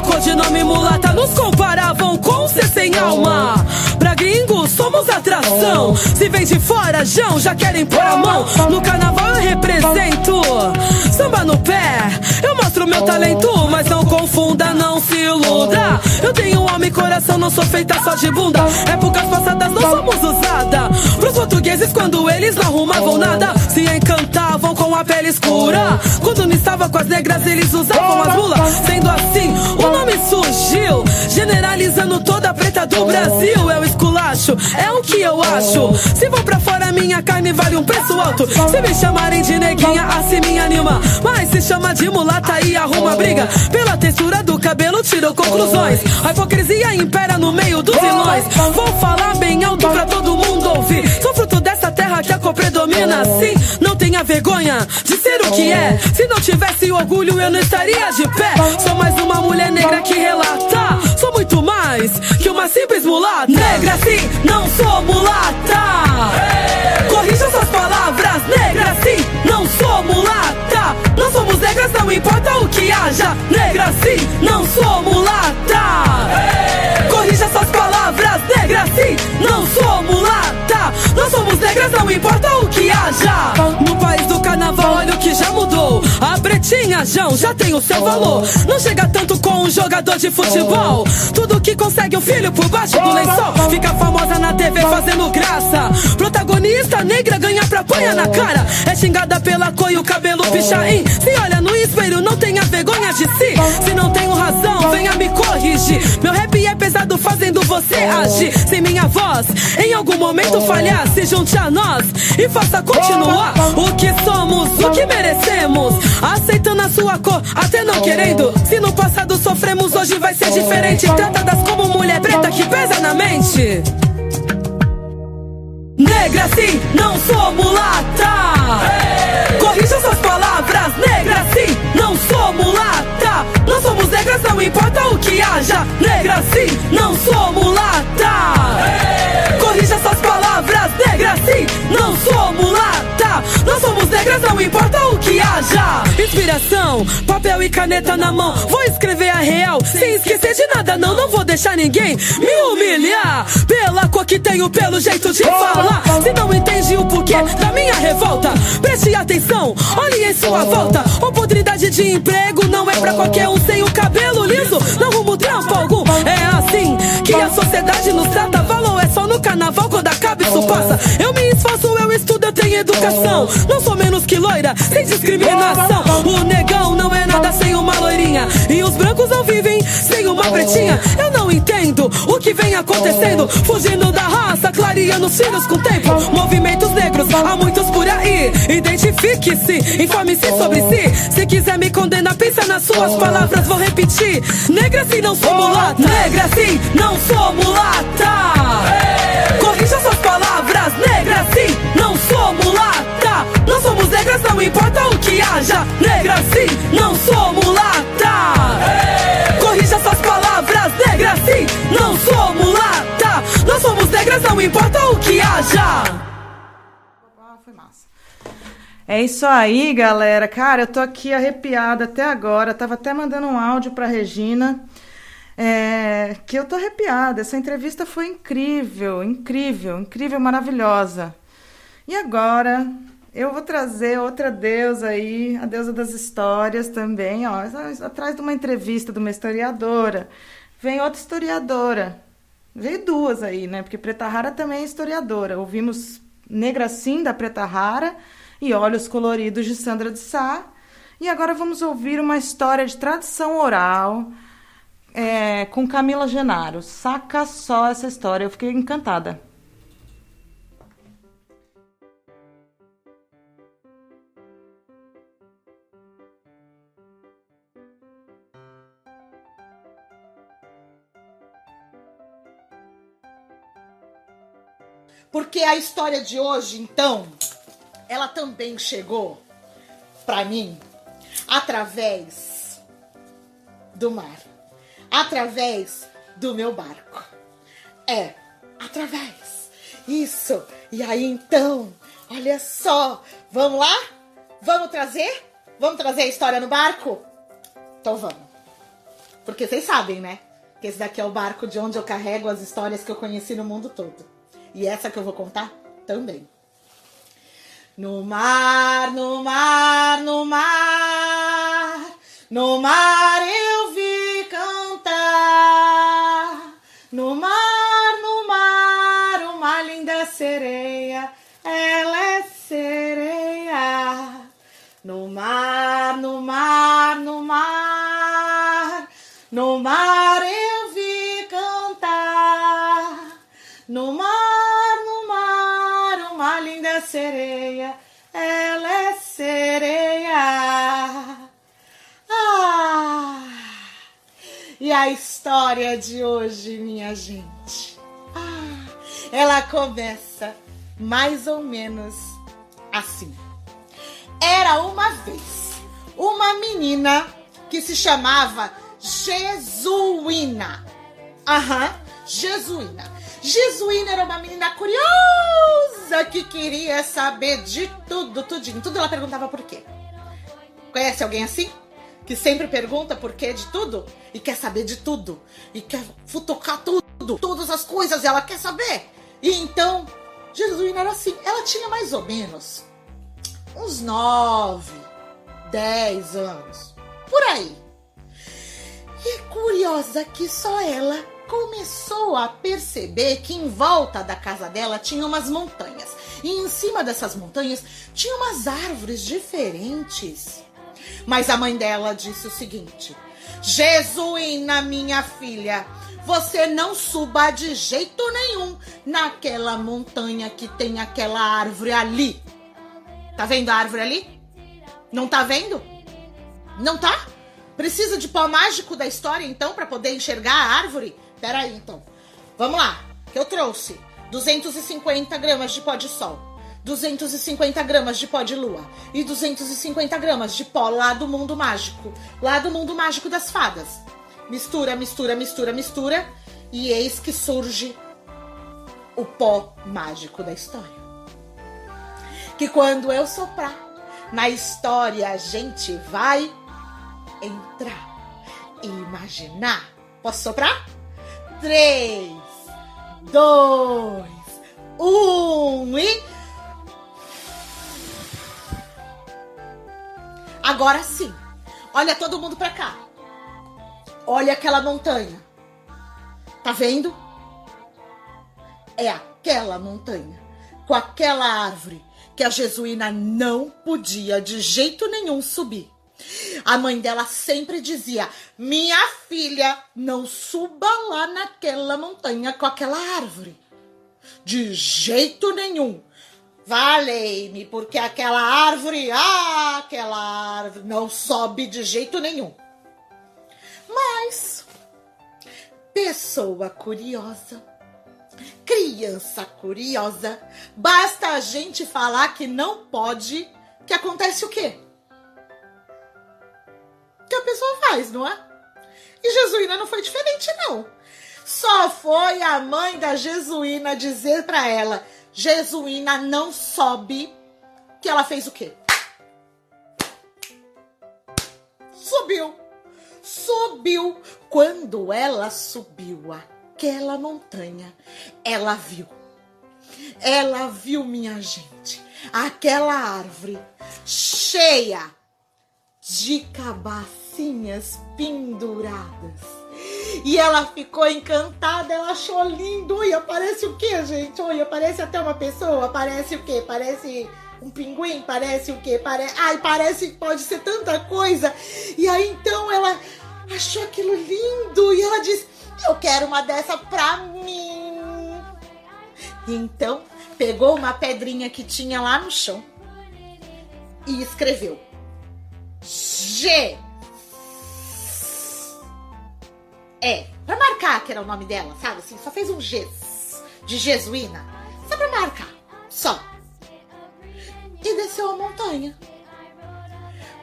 codinome mulata Nos comparavam com ser sem alma. Pra gringos somos atração. Se vem de fora, Jão, já querem pôr a mão. No carnaval eu represento. Samba no pé, eu mostro meu talento Mas não confunda, não se iluda Eu tenho alma e coração, não sou feita só de bunda. Épocas passadas não somos usada. Pros portugueses quando eles não arrumavam nada Se encantavam com a pele escura. Quando não estava com as negras eles usavam as mulas. Sendo assim, o nome surgiu Generalizando toda a preta do Brasil. É o esculacho, é o que eu acho. Se vou pra fora minha carne vale um preço alto. Se me chamarem de neguinha assim me anima. Mas se chama de mulata e arruma briga. Pela textura do cabelo tirou conclusões. A hipocrisia impera no meio dos vilões. Vou falar bem alto pra todo mundo ouvir. Sou fruto dessa terra que a cor predomina Assim, não tenha vergonha de ser o que é. Se não tivesse orgulho eu não estaria de pé. Sou mais uma mulher negra que relata. Sou muito mais que uma simples mulata. Negra sim, não sou mulata. Corrija suas palavras, negra sim, não sou mulata Não somos negras, não importa o que haja. Negra sim, não sou mulata Corrija suas palavras, negra sim, não sou mulata Não somos negras, não importa o que haja. No país do carnaval, olha o que já mudou. A pretinha, Jão, já tem o seu valor. Não chega tanto com um jogador de futebol. Tudo que consegue um filho por baixo do lençol. Fica famosa na TV fazendo graça. Protagonista negra ganha pra apanha na cara. É xingada pela cor e o cabelo pichain Se olha no espelho, não tenha vergonha de si. Se não tenho razão, venha me corrigir. Meu rap é pesado fazendo você agir. Se minha voz em algum momento falhar Se junte a nós e faça continuar. O que somos, o que merecemos. Aceitando a sua cor, até não querendo. Se no passado sofremos, hoje vai ser diferente. Tratadas como mulher preta que pesa na mente. Negra sim, não sou mulata não importa o que haja Negra sim, não sou mulata. Corrija suas palavras, negra sim, não sou mulata Negras, não importa o que haja. Inspiração, papel e caneta na mão. Vou escrever a real, sem esquecer de nada Não, não vou deixar ninguém me humilhar. Pela cor que tenho, pelo jeito de falar. Se não entende o porquê da minha revolta Preste atenção, olhe em sua volta. Oportunidade de emprego não é pra qualquer um Sem o cabelo liso, não rumo trampo algum. É assim que a sociedade nos trata no carnaval, quando acaba isso passa. Eu me esforço, eu estudo, eu tenho educação. Não sou menos que loira, sem discriminação. O negão não é nada sem uma loirinha. E os brancos não vivem sem uma pretinha. Eu não entendo o que vem acontecendo. Fugindo da raça, clareando os filhos com o tempo. Movimentos negros, há muitos por aí. Identifique-se, informe-se sobre si. Se quiser me condenar, pensa nas suas palavras Vou repetir, negra sim, não sou mulata. Negra sim, não sou mulata Corrija suas palavras, negra sim, não sou mulata Não somos negras, não importa o que haja Negra sim, não sou mulata Corrija suas palavras, negra sim, não sou mulata Não somos negras, não importa o que haja Ah. É isso aí, galera. Cara, eu tô aqui arrepiada até agora. Tava até mandando um áudio pra Regina. É, que eu tô arrepiada. Essa entrevista foi incrível, incrível, incrível, maravilhosa. E agora eu vou trazer outra deusa aí, a deusa das histórias também, ó, atrás de uma entrevista de uma historiadora. Vem outra historiadora. Veio duas aí, né? Porque Preta Rara também é historiadora. Ouvimos Negra Sim, da Preta Rara, e Olhos Coloridos, de Sandra de Sá. E agora vamos ouvir uma história de tradição oral é, com Camila Genaro. Saca só essa história, eu fiquei encantada. Porque a história de hoje, então, ela também chegou para mim através do mar, através do meu barco. É, através. Isso. E aí então, olha só, vamos lá? Vamos trazer? Vamos trazer a história no barco? Então vamos. Porque vocês sabem, né? Que esse daqui é o barco de onde eu carrego as histórias que eu conheci no mundo todo. E essa que eu vou contar também. No mar, no mar, no mar, no mar eu No mar, no mar, uma linda sereia, ela é sereia. No mar, no mar, no mar, no mar eu vi cantar. No mar, no mar, uma linda sereia, a história de hoje, minha gente? Ah, ela começa mais ou menos assim. Era uma vez uma menina que se chamava Jesuína. Aham, Jesuína. Jesuína era uma menina curiosa que queria saber de tudo, tudinho. Tudo ela perguntava por quê. Conhece alguém assim? Que sempre pergunta por quê de tudo? E quer saber de tudo. E quer futocar tudo. Todas as coisas ela quer saber. E então, Jesuína era assim. Ela tinha mais ou menos uns nove, dez anos. Por aí. E curiosa que só ela começou a perceber que em volta da casa dela tinha umas montanhas. E em cima dessas montanhas tinha umas árvores diferentes. Mas a mãe dela disse o seguinte: Jesuína, minha filha, você não suba de jeito nenhum naquela montanha que tem aquela árvore ali. Tá vendo a árvore ali? Não tá vendo? Não tá? Precisa de pó mágico da história então para poder enxergar a árvore? Pera aí então. Vamos lá, que eu trouxe 250 gramas de pó de sol. 250 gramas de pó de lua e 250 gramas de pó lá do mundo mágico, lá do mundo mágico das fadas. Mistura, mistura, mistura, mistura e eis que surge o pó mágico da história. Que quando eu soprar na história a gente vai entrar e imaginar. Posso soprar? Três, dois, um e. Agora sim. Olha todo mundo pra cá. Olha aquela montanha. Tá vendo? É aquela montanha, com aquela árvore que a Jesuína não podia de jeito nenhum subir. A mãe dela sempre dizia: Minha filha, não suba lá naquela montanha com aquela árvore. De jeito nenhum. Valei-me, porque aquela árvore, ah, aquela árvore não sobe de jeito nenhum. Mas, pessoa curiosa, criança curiosa, basta a gente falar que não pode, que acontece o quê? Que a pessoa faz, não é? E Jesuína não foi diferente, não. Só foi a mãe da Jesuína dizer para ela: Jesuína não sobe. Que ela fez o quê? Subiu. Subiu. Quando ela subiu aquela montanha, ela viu. Ela viu, minha gente, aquela árvore cheia de cabacinhas penduradas. E ela ficou encantada, ela achou lindo. Olha, parece o que, gente? Olha, parece até uma pessoa. Parece o quê? Parece um pinguim? Parece o quê? Pare... Ai, parece que pode ser tanta coisa. E aí então ela achou aquilo lindo e ela disse: Eu quero uma dessa pra mim. Então pegou uma pedrinha que tinha lá no chão e escreveu G. É, pra marcar que era o nome dela, sabe? Assim, só fez um G de Jesuína. Só pra marcar. Só. E desceu a montanha.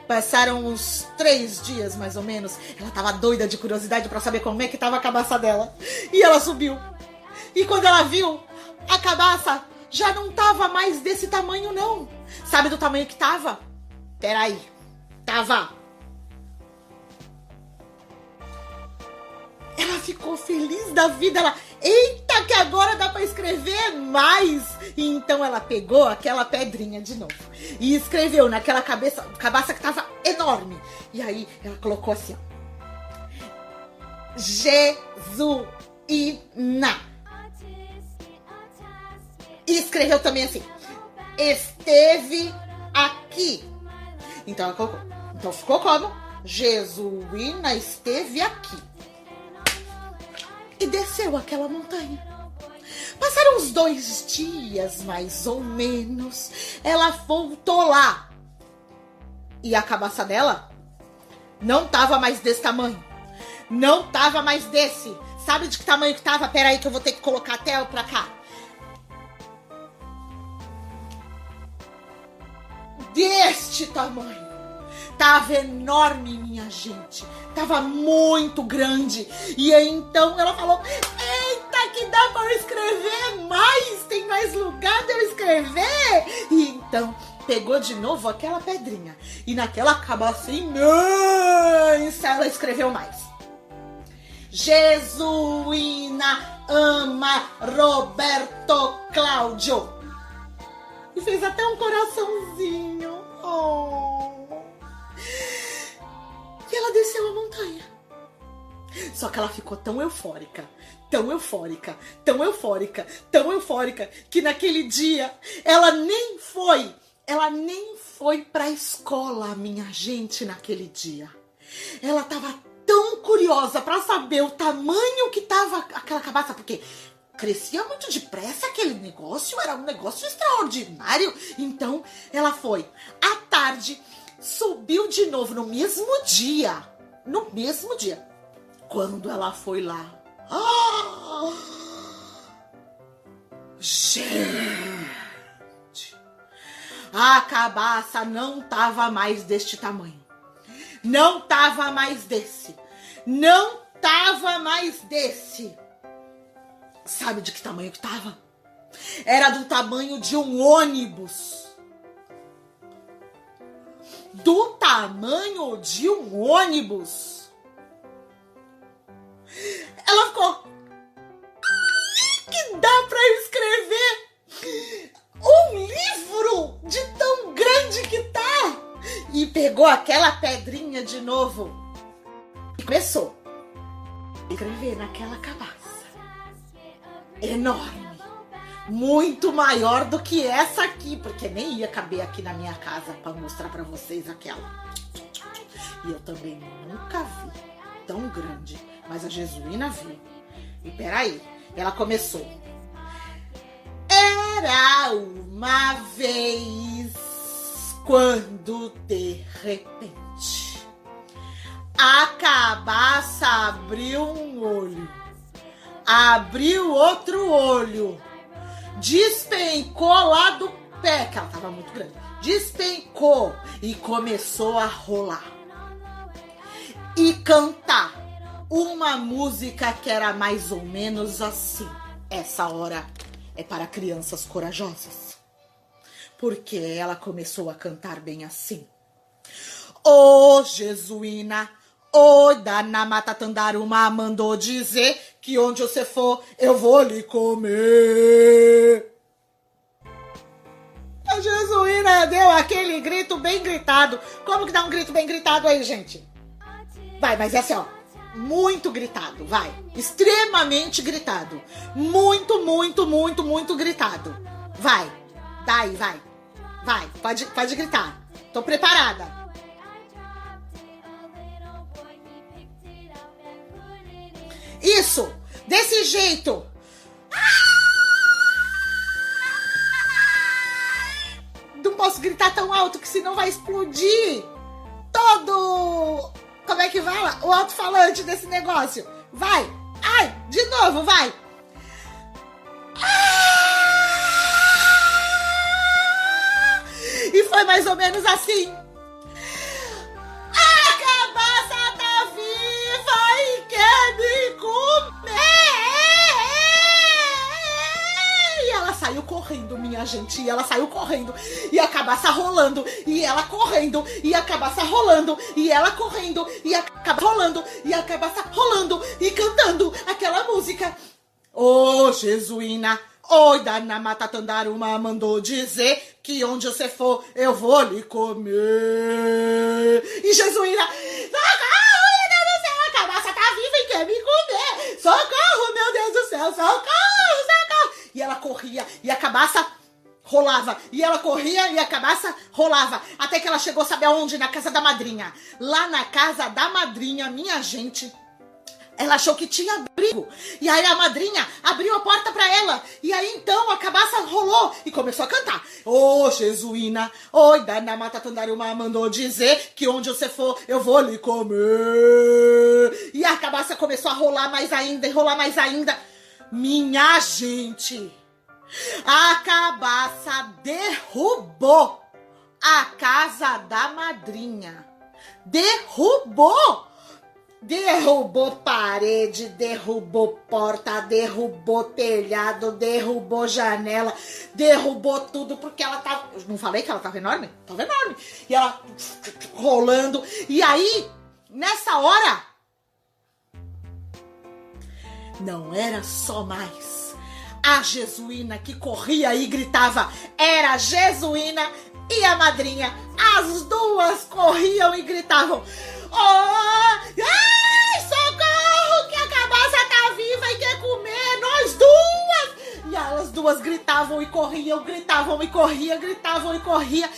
Passaram uns três dias, mais ou menos. Ela tava doida de curiosidade para saber como é que tava a cabaça dela. E ela subiu. E quando ela viu, a cabaça já não tava mais desse tamanho, não. Sabe do tamanho que tava? Peraí. Tava. Ela ficou feliz da vida. Ela, eita, que agora dá para escrever mais. E então ela pegou aquela pedrinha de novo e escreveu naquela cabeça, cabaça que tava enorme. E aí ela colocou assim: ó, Jesuína. E escreveu também assim: esteve aqui. Então ela colocou. Então ficou como? Jesuína esteve aqui. E desceu aquela montanha. Passaram uns dois dias, mais ou menos. Ela voltou lá. E a cabaça dela não tava mais desse tamanho. Não tava mais desse. Sabe de que tamanho que tava? Pera aí que eu vou ter que colocar até pra cá. Deste tamanho. Tava enorme, minha gente. Tava muito grande. E aí, então ela falou: Eita, que dá para eu escrever mais! Tem mais lugar de eu escrever! E então pegou de novo aquela pedrinha. E naquela cabaça imensa ela escreveu mais. Jesuína ama Roberto Cláudio. E fez até um coraçãozinho. Oh. E ela desceu a montanha. Só que ela ficou tão eufórica, tão eufórica, tão eufórica, tão eufórica, que naquele dia ela nem foi, ela nem foi pra escola, minha gente, naquele dia. Ela tava tão curiosa para saber o tamanho que tava aquela cabaça, porque crescia muito depressa aquele negócio, era um negócio extraordinário. Então ela foi à tarde subiu de novo no mesmo dia. No mesmo dia. Quando ela foi lá. Gente! A cabaça não tava mais deste tamanho. Não tava mais desse. Não tava mais desse. Sabe de que tamanho que tava? Era do tamanho de um ônibus do tamanho de um ônibus. Ela ficou. Que dá para escrever um livro de tão grande que tá? E pegou aquela pedrinha de novo e começou a escrever naquela cabaça enorme muito maior do que essa aqui, porque nem ia caber aqui na minha casa para mostrar para vocês aquela. E eu também nunca vi tão grande, mas a Jesuína viu. E peraí, ela começou. Era uma vez quando de repente a cabaça abriu um olho, abriu outro olho despencou lá do pé, que ela tava muito grande. Despencou e começou a rolar. E cantar uma música que era mais ou menos assim. Essa hora é para crianças corajosas. Porque ela começou a cantar bem assim. Ô oh, Jesuína, Oi, Dana Mata Tandaruma mandou dizer que onde você for, eu vou lhe comer. A Jesuína deu aquele grito bem gritado. Como que dá um grito bem gritado aí, gente? Vai, mas é assim, ó. Muito gritado, vai. Extremamente gritado. Muito, muito, muito, muito gritado. Vai. Daí, vai. Vai, pode, pode gritar. Tô preparada. Isso! Desse jeito! Não posso gritar tão alto que senão vai explodir todo. Como é que fala? O alto-falante desse negócio. Vai! Ai! De novo, vai! E foi mais ou menos assim. Comer! E ela saiu correndo, minha gente. E ela saiu correndo. E a cabaça rolando. E ela correndo. E a cabaça rolando. E ela correndo. E a cabaça rolando. E a cabaça rolando. E cantando aquela música. Ô, oh, Jesuína! Oi, Dana Mata Tandaruma mandou dizer que onde você for, eu vou lhe comer. E Jesuína, socorro, meu Socorro, meu Deus do céu, socorro, socorro. E ela corria, e a cabaça rolava. E ela corria e a cabaça rolava. Até que ela chegou, sabe aonde? Na casa da madrinha. Lá na casa da madrinha, minha gente ela achou que tinha abrigo. E aí a madrinha abriu a porta para ela. E aí então a cabaça rolou e começou a cantar. Ô, oh, Jesuína, oi, Dana Mata Tandaruma mandou dizer que onde você for, eu vou lhe comer. E a cabaça começou a rolar mais ainda e rolar mais ainda. Minha gente, a cabaça derrubou a casa da madrinha. Derrubou! Derrubou parede, derrubou porta, derrubou telhado, derrubou janela, derrubou tudo porque ela tava. Não falei que ela tava enorme? Tava enorme. E ela rolando. E aí, nessa hora, não era só mais a Jesuína que corria e gritava, era a Jesuína e a madrinha. As duas corriam e gritavam. Oh, ai, socorro, que a cabaça tá viva e quer comer nós duas! E elas duas gritavam e corriam, gritavam e corriam, gritavam e corriam.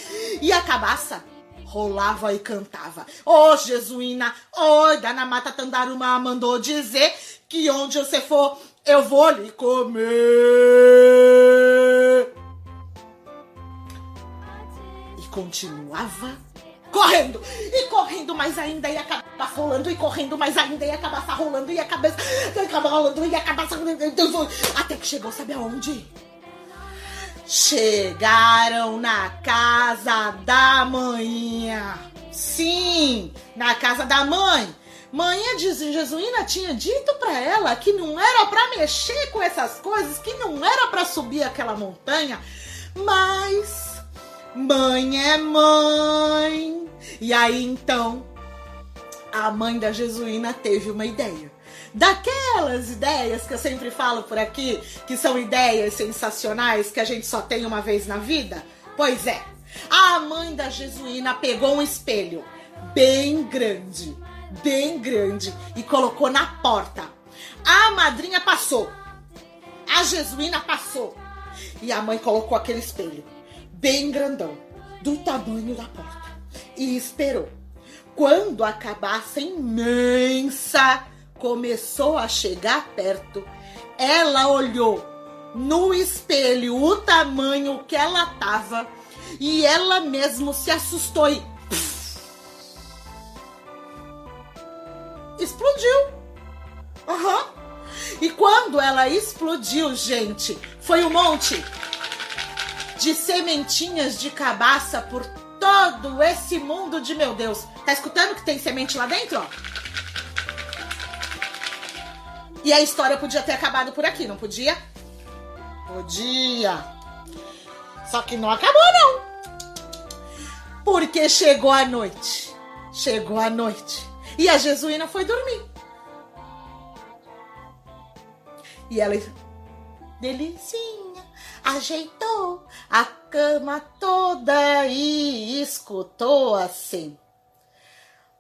E a cabaça rolava e cantava. Ô, oh, Jesuína, oi, Dana Mata Tandaruma mandou dizer que onde você for, eu vou lhe comer. E continuava correndo, e correndo mais ainda, e a cabeça rolando, e correndo mais ainda, e a cabeça rolando, e a cabeça, rolando, e a cabeça rolando, até que chegou, sabe aonde? Chegaram na casa da manhã. Sim, na casa da mãe. Manhã de Jesuína tinha dito para ela que não era para mexer com essas coisas, que não era para subir aquela montanha, mas Mãe é mãe. E aí então a mãe da Jesuína teve uma ideia. Daquelas ideias que eu sempre falo por aqui, que são ideias sensacionais que a gente só tem uma vez na vida? Pois é, a mãe da Jesuína pegou um espelho bem grande, bem grande, e colocou na porta. A madrinha passou, a Jesuína passou, e a mãe colocou aquele espelho bem grandão, do tamanho da porta, e esperou. Quando a cabaça imensa começou a chegar perto, ela olhou no espelho o tamanho que ela tava e ela mesmo se assustou e explodiu. Uhum. E quando ela explodiu, gente, foi um monte de sementinhas de cabaça por todo esse mundo de meu Deus. Tá escutando que tem semente lá dentro, ó? E a história podia ter acabado por aqui, não podia? Podia. Só que não acabou, não. Porque chegou a noite. Chegou a noite. E a Jesuína foi dormir. E ela. Delicinha ajeitou a cama toda e escutou assim.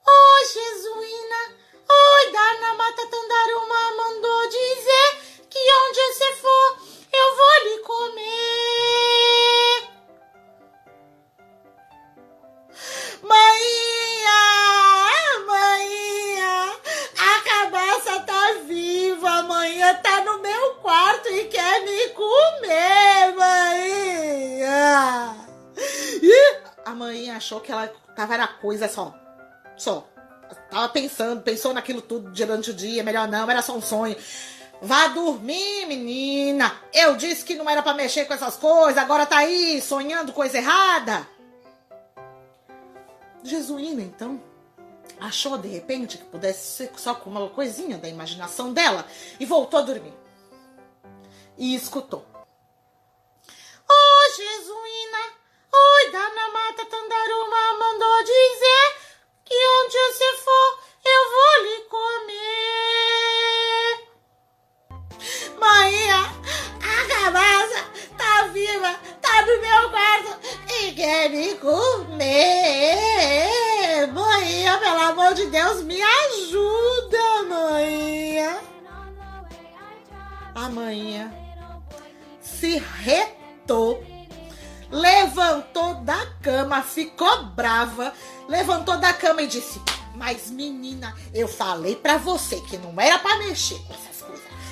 Oi, Jesuína, oi, oh, Dana Mata Tandaruma mandou dizer que onde você for, eu vou lhe comer. Maria! entrar no meu quarto e quer me comer, mãe. E a mãe achou que ela tava era coisa só. Só. Tava pensando, pensou naquilo tudo durante o dia, melhor não, era só um sonho. Vá dormir, menina. Eu disse que não era para mexer com essas coisas, agora tá aí sonhando coisa errada. Jesuína, então, achou de repente que pudesse ser só com uma coisinha da imaginação dela e voltou a dormir. E escutou. Oh, Jesuína, oi, Dana Mata Tandaruma mandou dizer que onde você for, eu vou lhe comer. Mãe, a cabaça tá viva, tá no meu quarto e quer me comer. Amor de Deus, me ajuda, mãe. A mãe se retou levantou da cama, ficou brava, levantou da cama e disse: Mas menina, eu falei pra você que não era pra mexer com coisas.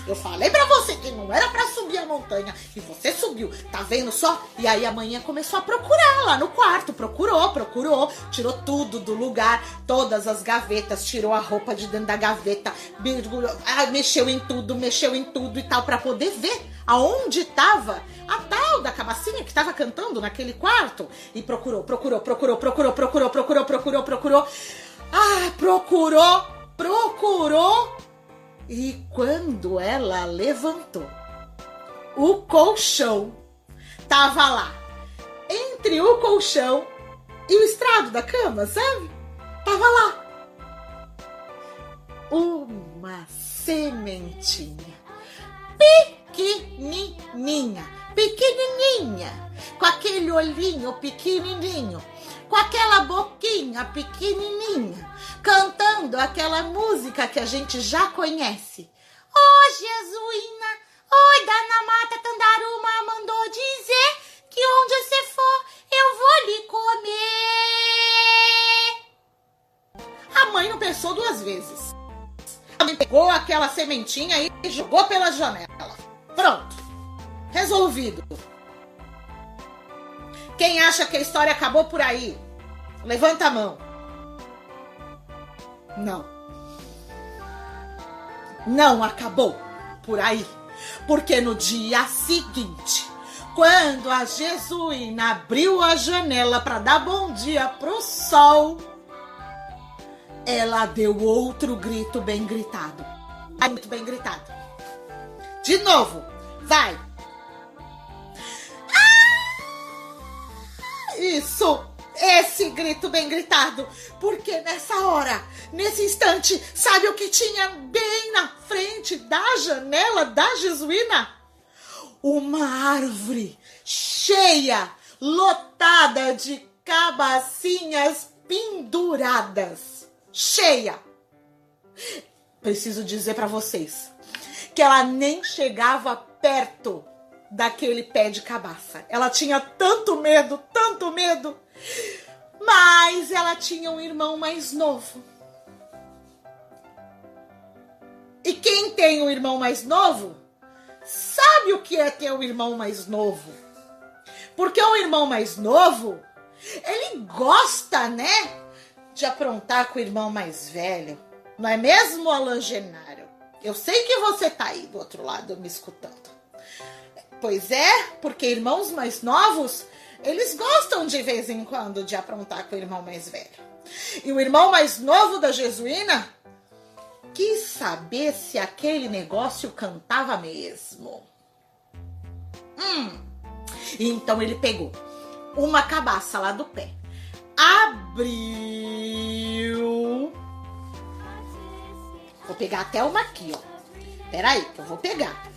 Eu falei pra você que não era pra subir a montanha e você subiu, tá vendo só? E aí a manhã começou a procurar lá no quarto, procurou, procurou, tirou tudo do lugar, todas as gavetas, tirou a roupa de dentro da gaveta, mexeu em tudo, mexeu em tudo e tal, pra poder ver aonde tava a tal da cabacinha que tava cantando naquele quarto. E procurou, procurou, procurou, procurou, procurou, procurou, procurou, procurou. Ah, procurou, procurou e quando ela levantou, o colchão tava lá. Entre o colchão e o estrado da cama, sabe? Tava lá. Uma sementinha pequenininha, pequenininha, com aquele olhinho pequenininho, com aquela boquinha pequenininha, cantando aquela música que a gente já conhece. Ô oh, Jesuína, oi Dana Mata Tandaruma mandou dizer que onde você for eu vou lhe comer. A mãe não pensou duas vezes. A mãe pegou aquela sementinha e jogou pela janela. Pronto. Resolvido. Quem acha que a história acabou por aí? Levanta a mão. Não. Não acabou por aí. Porque no dia seguinte, quando a Jesuína abriu a janela para dar bom dia pro sol, ela deu outro grito bem gritado. Muito bem gritado. De novo, vai. Isso! Esse grito bem gritado, porque nessa hora, nesse instante, sabe o que tinha bem na frente da janela da Jesuína? Uma árvore cheia, lotada de cabacinhas penduradas. Cheia. Preciso dizer para vocês que ela nem chegava perto daquele pé de cabaça. Ela tinha tanto medo, tanto medo, mas ela tinha um irmão mais novo. E quem tem um irmão mais novo sabe o que é ter um irmão mais novo. Porque o irmão mais novo, ele gosta, né, de aprontar com o irmão mais velho. Não é mesmo, Alan Genário? Eu sei que você tá aí do outro lado me escutando. Pois é, porque irmãos mais novos eles gostam de vez em quando de aprontar com o irmão mais velho. E o irmão mais novo da Jesuína quis saber se aquele negócio cantava mesmo. Hum. Então ele pegou uma cabaça lá do pé, abriu. Vou pegar até uma aqui, ó. Peraí, que eu vou pegar.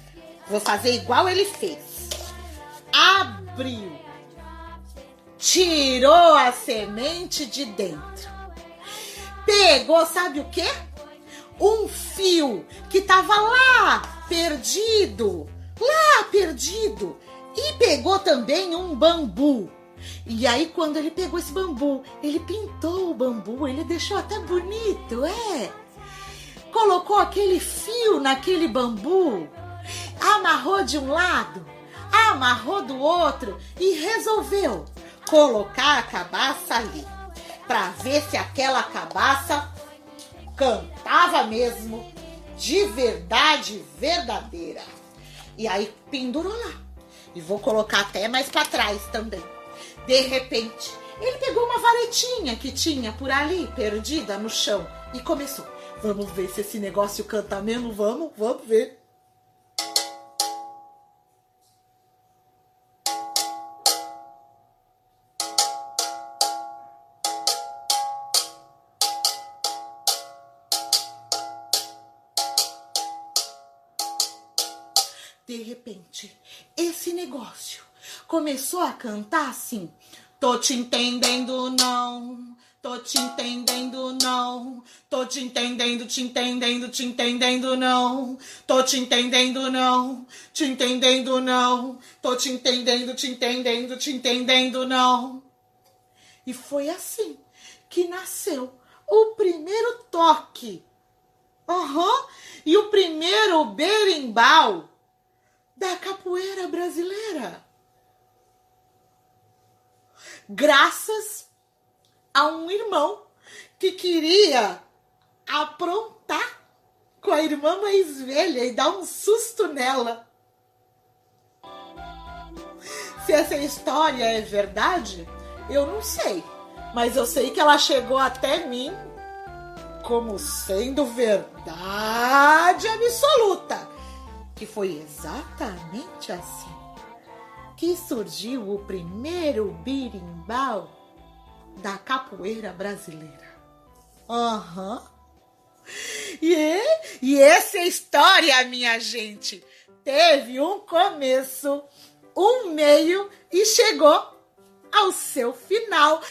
Vou fazer igual ele fez. Abriu tirou a semente de dentro. Pegou, sabe o que? Um fio que tava lá perdido, lá perdido, e pegou também um bambu. E aí, quando ele pegou esse bambu, ele pintou o bambu, ele deixou até bonito, é. Colocou aquele fio naquele bambu, amarrou de um lado, amarrou do outro e resolveu colocar a cabaça ali, pra ver se aquela cabaça cantava mesmo, de verdade verdadeira. E aí pendurou lá. E vou colocar até mais pra trás também. De repente, ele pegou uma varetinha que tinha por ali, perdida no chão, e começou. Vamos ver se esse negócio canta mesmo? Vamos, vamos ver. De repente, esse negócio começou a cantar assim: Tô te entendendo, não. Tô te entendendo, não. Tô te entendendo, te entendendo, te entendendo, não. Tô te entendendo, não. Te entendendo, não. Tô te entendendo, te entendendo, te entendendo, não. E foi assim que nasceu o primeiro toque. Aham. E o primeiro berimbau da capoeira brasileira. Graças a um irmão que queria aprontar com a irmã mais velha e dar um susto nela. Se essa história é verdade, eu não sei. Mas eu sei que ela chegou até mim como sendo verdade absoluta. Que foi exatamente assim que surgiu o primeiro birimbau da capoeira brasileira. Aham. Uhum. E, e essa história, minha gente, teve um começo, um meio e chegou ao seu final.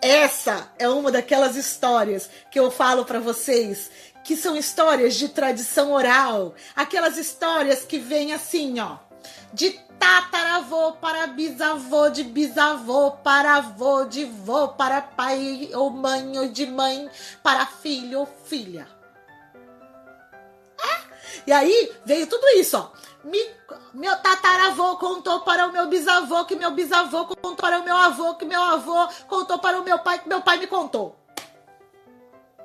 Essa é uma daquelas histórias que eu falo para vocês que são histórias de tradição oral, aquelas histórias que vêm assim, ó, de tataravô para bisavô, de bisavô para avô, de vô para pai ou mãe, ou de mãe para filho ou filha. É? E aí veio tudo isso, ó. Me, meu tataravô contou para o meu bisavô, que meu bisavô contou para o meu avô, que meu avô contou para o meu pai, que meu pai me contou.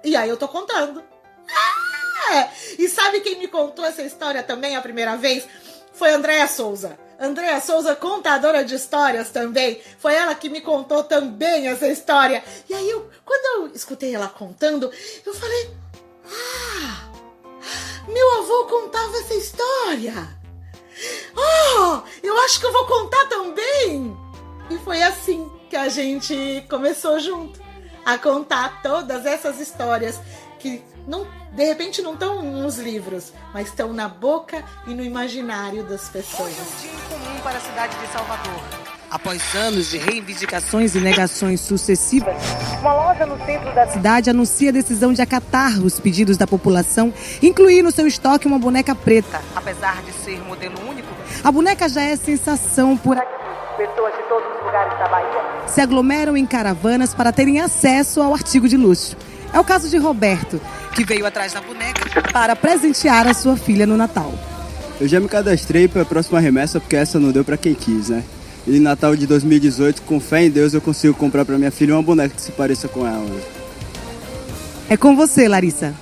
E aí eu tô contando. Ah! E sabe quem me contou essa história também a primeira vez? Foi Andréa Souza. Andréa Souza, contadora de histórias também. Foi ela que me contou também essa história. E aí, eu, quando eu escutei ela contando, eu falei: Ah, meu avô contava essa história. Oh, eu acho que eu vou contar também. E foi assim que a gente começou junto a contar todas essas histórias que não, de repente não estão nos livros, mas estão na boca e no imaginário das pessoas. Hoje um dia comum para a cidade de Salvador. Após anos de reivindicações e negações sucessivas, uma loja no centro da cidade anuncia a decisão de acatar os pedidos da população, incluir no seu estoque uma boneca preta. Apesar de ser modelo único, a boneca já é sensação por aqui. Pessoas de todos os lugares da Bahia se aglomeram em caravanas para terem acesso ao artigo de luxo. É o caso de Roberto, que veio atrás da boneca para presentear a sua filha no Natal. Eu já me cadastrei para a próxima remessa porque essa não deu para quem quis, né? E Natal de 2018, com fé em Deus, eu consigo comprar para minha filha uma boneca que se pareça com ela. É com você, Larissa.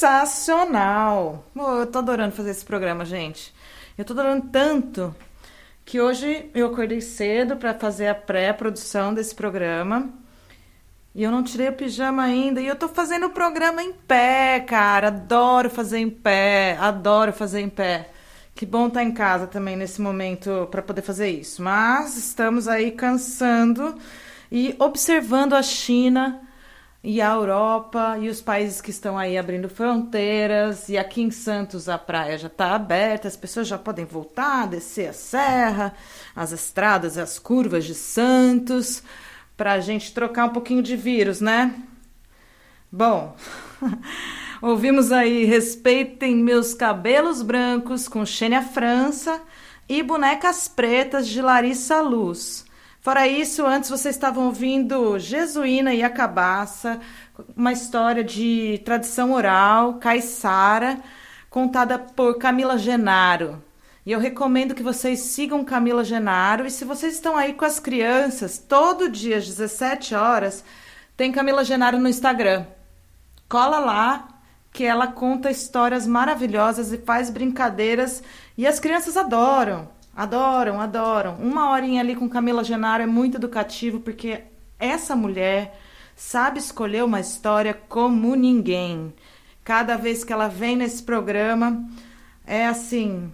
Sensacional. Pô, eu tô adorando fazer esse programa, gente. Eu tô adorando tanto que hoje eu acordei cedo para fazer a pré-produção desse programa. E eu não tirei o pijama ainda. E eu tô fazendo o programa em pé, cara. Adoro fazer em pé. Adoro fazer em pé. Que bom estar em casa também nesse momento para poder fazer isso. Mas estamos aí cansando e observando a China e a Europa e os países que estão aí abrindo fronteiras. E aqui em Santos a praia já está aberta, as pessoas já podem voltar, descer a serra, as estradas, as curvas de Santos, para a gente trocar um pouquinho de vírus, né? Bom, ouvimos aí Respeitem Meus Cabelos Brancos com Xênia França e Bonecas Pretas de Larissa Luz. Fora isso, antes vocês estavam ouvindo Jesuína e a Cabaça, uma história de tradição oral, caiçara, contada por Camila Genaro. E eu recomendo que vocês sigam Camila Genaro. E se vocês estão aí com as crianças, todo dia às 17 horas, tem Camila Genaro no Instagram. Cola lá, que ela conta histórias maravilhosas e faz brincadeiras. E as crianças adoram. Adoram, adoram. Uma horinha ali com Camila Genaro é muito educativo, porque essa mulher sabe escolher uma história como ninguém. Cada vez que ela vem nesse programa, é assim,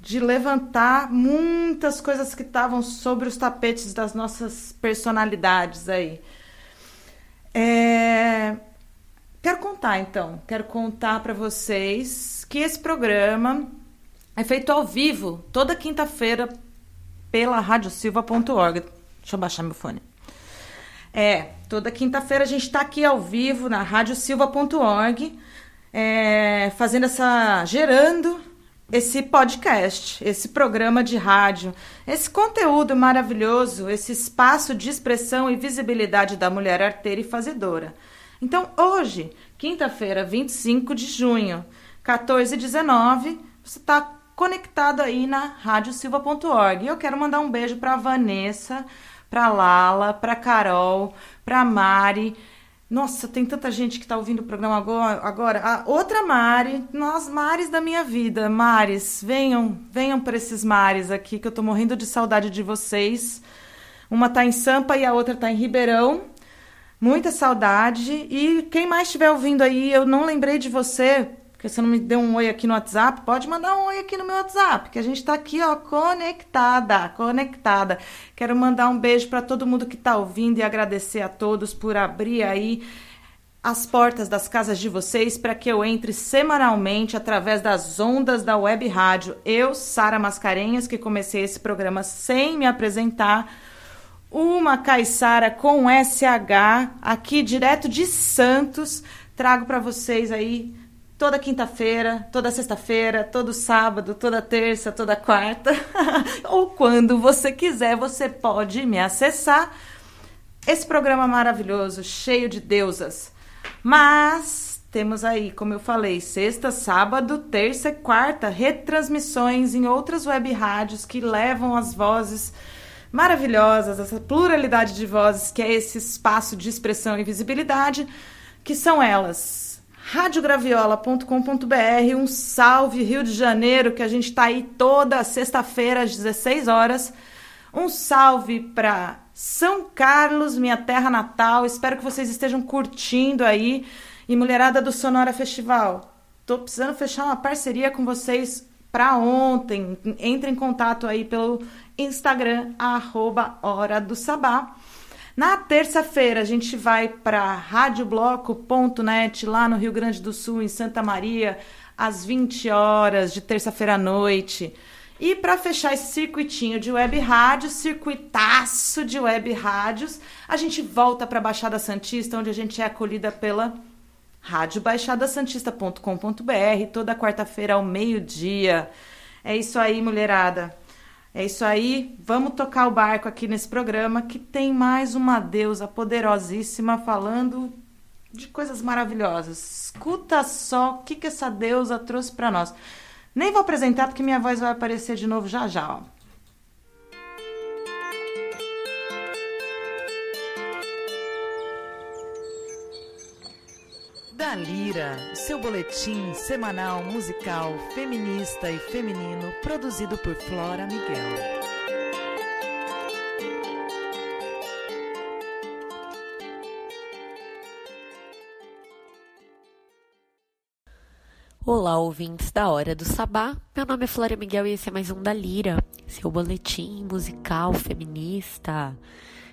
de levantar muitas coisas que estavam sobre os tapetes das nossas personalidades aí. É... Quero contar então, quero contar para vocês que esse programa é feito ao vivo, toda quinta-feira, pela radiosilva.org. Deixa eu baixar meu fone. É, toda quinta-feira a gente está aqui ao vivo na radiosilva.org, é, fazendo essa. gerando esse podcast, esse programa de rádio, esse conteúdo maravilhoso, esse espaço de expressão e visibilidade da mulher arteira e fazedora. Então, hoje, quinta-feira, 25 de junho, 14 e 19, você está conectado aí na radiosilva.org. E eu quero mandar um beijo para Vanessa, para Lala, para Carol, para Mari. Nossa, tem tanta gente que está ouvindo o programa agora. A outra Mari, nós Mares da minha vida. Mares, venham, venham para esses mares aqui que eu tô morrendo de saudade de vocês. Uma tá em Sampa e a outra tá em Ribeirão. Muita saudade. E quem mais estiver ouvindo aí, eu não lembrei de você, porque você não me deu um oi aqui no WhatsApp, pode mandar um oi aqui no meu WhatsApp, que a gente está aqui, ó, conectada, conectada. Quero mandar um beijo para todo mundo que está ouvindo e agradecer a todos por abrir aí as portas das casas de vocês para que eu entre semanalmente através das ondas da web rádio. Eu, Sara Mascarenhas, que comecei esse programa sem me apresentar, uma caiçara com SH, aqui direto de Santos, trago para vocês aí toda quinta-feira, toda sexta-feira, todo sábado, toda terça, toda quarta, ou quando você quiser, você pode me acessar. Esse programa maravilhoso, cheio de deusas. Mas temos aí, como eu falei, sexta, sábado, terça e quarta, retransmissões em outras web rádios que levam as vozes maravilhosas, essa pluralidade de vozes que é esse espaço de expressão e visibilidade, que são elas radiograviola.com.br. Um salve, Rio de Janeiro, que a gente está aí toda sexta-feira às 16 horas. Um salve para São Carlos, minha terra natal. Espero que vocês estejam curtindo aí. E mulherada do Sonora Festival, tô precisando fechar uma parceria com vocês para ontem. Entre em contato aí pelo Instagram, arroba Hora do Sabá. Na terça-feira, a gente vai para radiobloco.net, lá no Rio Grande do Sul, em Santa Maria, às 20 horas de terça-feira à noite. E para fechar esse circuitinho de web rádio, circuitaço de web rádios, a gente volta para Baixada Santista, onde a gente é acolhida pela radiobaixadasantista.com.br, toda quarta-feira ao meio-dia. É isso aí, mulherada. É isso aí, vamos tocar o barco aqui nesse programa que tem mais uma deusa poderosíssima falando de coisas maravilhosas. Escuta só o que, que essa deusa trouxe para nós. Nem vou apresentar porque minha voz vai aparecer de novo já já. Ó. Da Lira, seu boletim semanal musical feminista e feminino produzido por Flora Miguel. Olá, ouvintes da Hora do Sabá. Meu nome é Flora Miguel e esse é mais um da Lira, seu boletim musical feminista.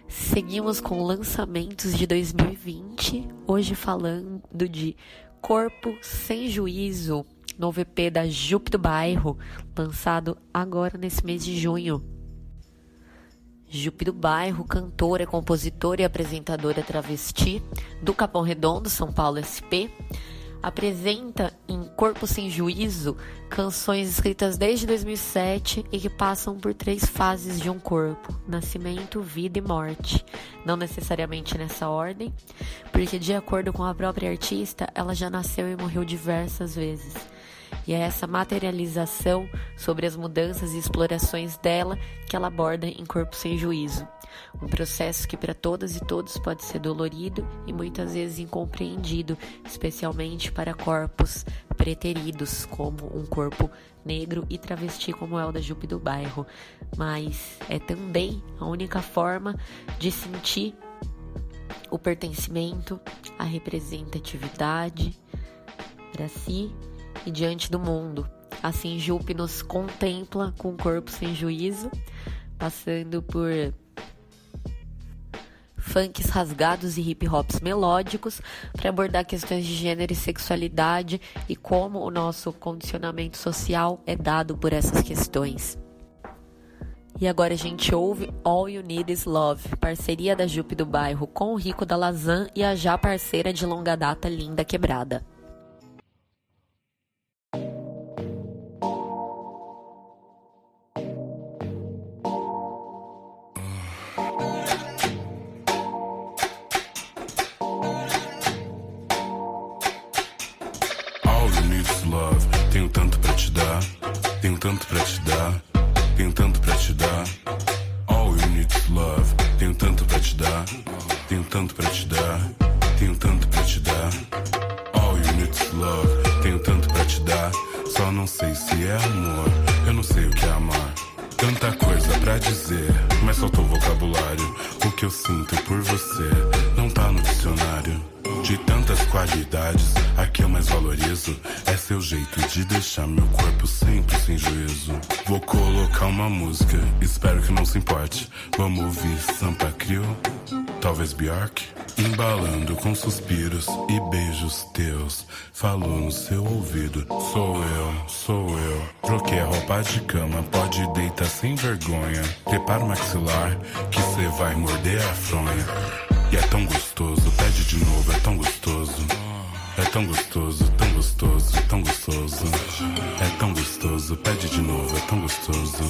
Seguimos com lançamentos de 2020, hoje falando de Corpo Sem Juízo, novo EP da Jupe do Bairro, lançado agora nesse mês de junho. Do Bairro, cantora, compositora e apresentadora travesti do Capão Redondo, São Paulo SP, apresenta em Corpo Sem Juízo canções escritas desde 2007 e que passam por três fases de um corpo: nascimento, vida e morte. Não necessariamente nessa ordem, porque, de acordo com a própria artista, ela já nasceu e morreu diversas vezes. E é essa materialização sobre as mudanças e explorações dela que ela aborda em Corpo Sem Juízo. Um processo que para todas e todos pode ser dolorido e muitas vezes incompreendido, especialmente para corpos preteridos, como um corpo negro e travesti como é o da Jupe do bairro. Mas é também a única forma de sentir o pertencimento, a representatividade para si e diante do mundo. Assim, Jupe nos contempla com o corpo sem juízo, passando por funks rasgados e hip hops melódicos para abordar questões de gênero e sexualidade e como o nosso condicionamento social é dado por essas questões. E agora a gente ouve All You Need Is Love, parceria da Jupe do Bairro com o Rico da Lazan e a já parceira de longa data Linda Quebrada. Tenho tanto pra te dar, tenho tanto pra te dar. All you need is love. Tenho tanto pra te dar, só não sei se é amor. Eu não sei o que é amar. Tanta coisa pra dizer, mas faltou vocabulário. O que eu sinto por você não tá no dicionário. De tantas qualidades, a que eu mais valorizo é seu jeito de deixar meu corpo sempre sem juízo. Vou colocar uma música, espero que não se importe. Vamos ouvir Sampa Crio, talvez Bjork. Embalando com suspiros e beijos teus. Falou no seu ouvido: Sou eu, sou eu. Troquei a roupa de cama, pode deitar sem vergonha. Prepara o maxilar, que cê vai morder a fronha. E é tão gostoso, pede de novo, é tão gostoso. É tão gostoso, tão gostoso, tão gostoso. É tão gostoso, pede de novo, é tão gostoso.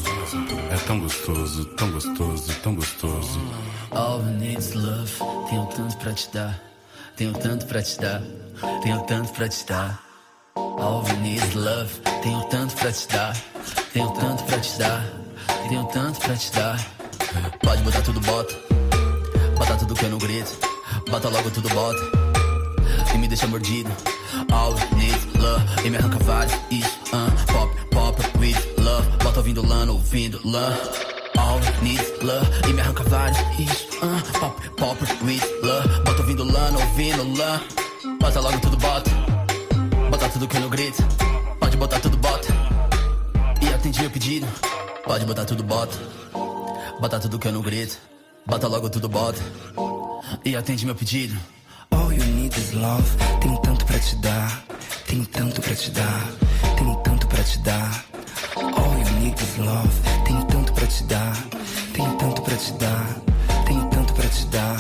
É tão gostoso, tão gostoso, tão gostoso. All you need is love. Tenho tanto pra te dar. Tenho tanto pra te dar. Tenho tanto pra te dar. All you need is love. Tenho tanto pra te dar. Tenho tanto pra te dar. Tenho tanto pra te dar. Pode botar tudo, bota. Bota tudo que eu não grito. Bota logo tudo, bota. E me deixa mordido. All need love. E me arranca vários. Isso, uh, pop, pop, with love. Bota ouvindo lã, ouvindo lã. All need love. E me arranca vários. Isso, uh, pop, pop, with love. Bota ouvindo lã, ouvindo lã. Bota logo tudo, bota. Bota tudo que eu não grito. Pode botar tudo, bota. E atendi meu pedido. Pode botar tudo, bota. Bota tudo que eu não grito. Bota logo tudo, bota. E atende meu pedido. All you need is love. Tenho tanto pra te dar. Tenho tanto pra te dar. Tenho tanto pra te dar. All you need is love. Tenho tanto pra te dar. Tenho tanto pra te dar. Tenho tanto pra te dar.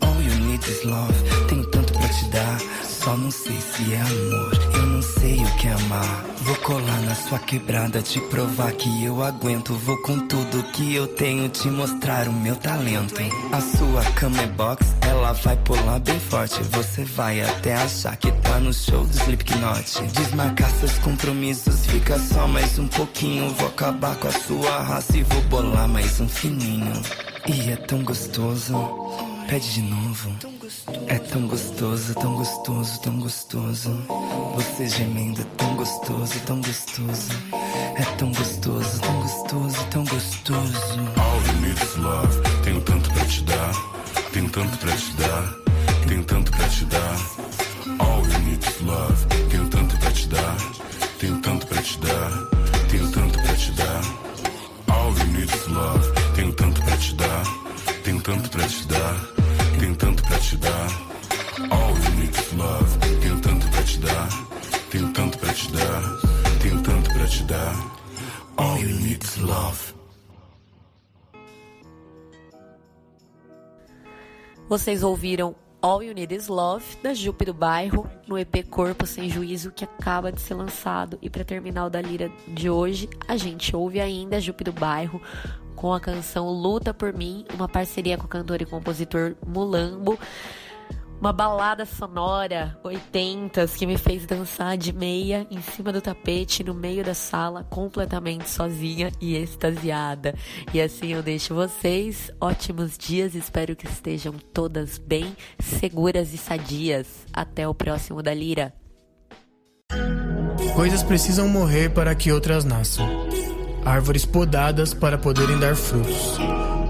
All you need is love. Tenho tanto pra te dar. Só não sei se é amor. Eu não sei o que é amar. Vou colar na sua quebrada, te provar que eu aguento. Vou com tudo que eu tenho te mostrar o meu talento. A sua cama é box, ela vai pular bem forte. Você vai até achar que tá no show do Slipknot. Desmarcar seus compromissos, fica só mais um pouquinho. Vou acabar com a sua raça e vou bolar mais um fininho. E é tão gostoso, pede de novo. É tão gostoso, tão gostoso, tão gostoso. Você gemendo é tão gostoso, tão gostoso. É tão gostoso, tão gostoso, tão gostoso. All you need is love. Tenho tanto pra te dar. Tenho tanto pra te dar. Tenho tanto pra te dar. All you need is love. Tenho tanto pra te dar. Tenho tanto pra te dar. Tenho tanto pra te dar. All you need is love. Tenho tanto pra te dar. Tenho tanto pra te dar. Tenho tanto pra te dar. All you need is love. Tenho tanto pra te dar. Tenho tanto pra te dar. Tenho tanto pra te dar. All you need is love. Vocês ouviram All You Need Is Love, da Jupe do Bairro, no EP Corpo Sem Juízo, que acaba de ser lançado. E para terminar o da Lira de hoje, a gente ouve ainda a Jupe do Bairro com a canção Luta Por Mim, uma parceria com o cantor e compositor Mulambo. Uma balada sonora 80s que me fez dançar de meia em cima do tapete no meio da sala, completamente sozinha e extasiada. E assim eu deixo vocês. Ótimos dias, espero que estejam todas bem, seguras e sadias. Até o próximo da Lira. Coisas precisam morrer para que outras nasçam. Árvores podadas para poderem dar frutos.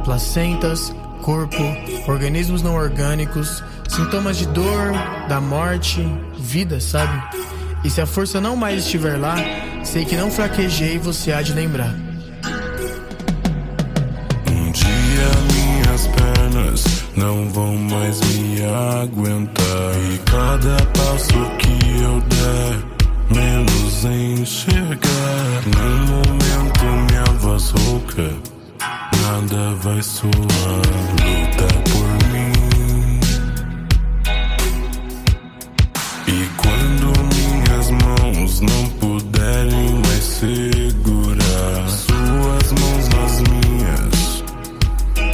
Placentas, corpo, organismos não orgânicos, sintomas de dor, da morte, vida, sabe? E se a força não mais estiver lá, sei que não fraquejei, você há de lembrar. Um dia minhas pernas não vão mais me aguentar. E cada passo que eu der, menos enxergar. Num momento minha voz rouca, nada vai soar. Luta segurar suas mãos nas minhas,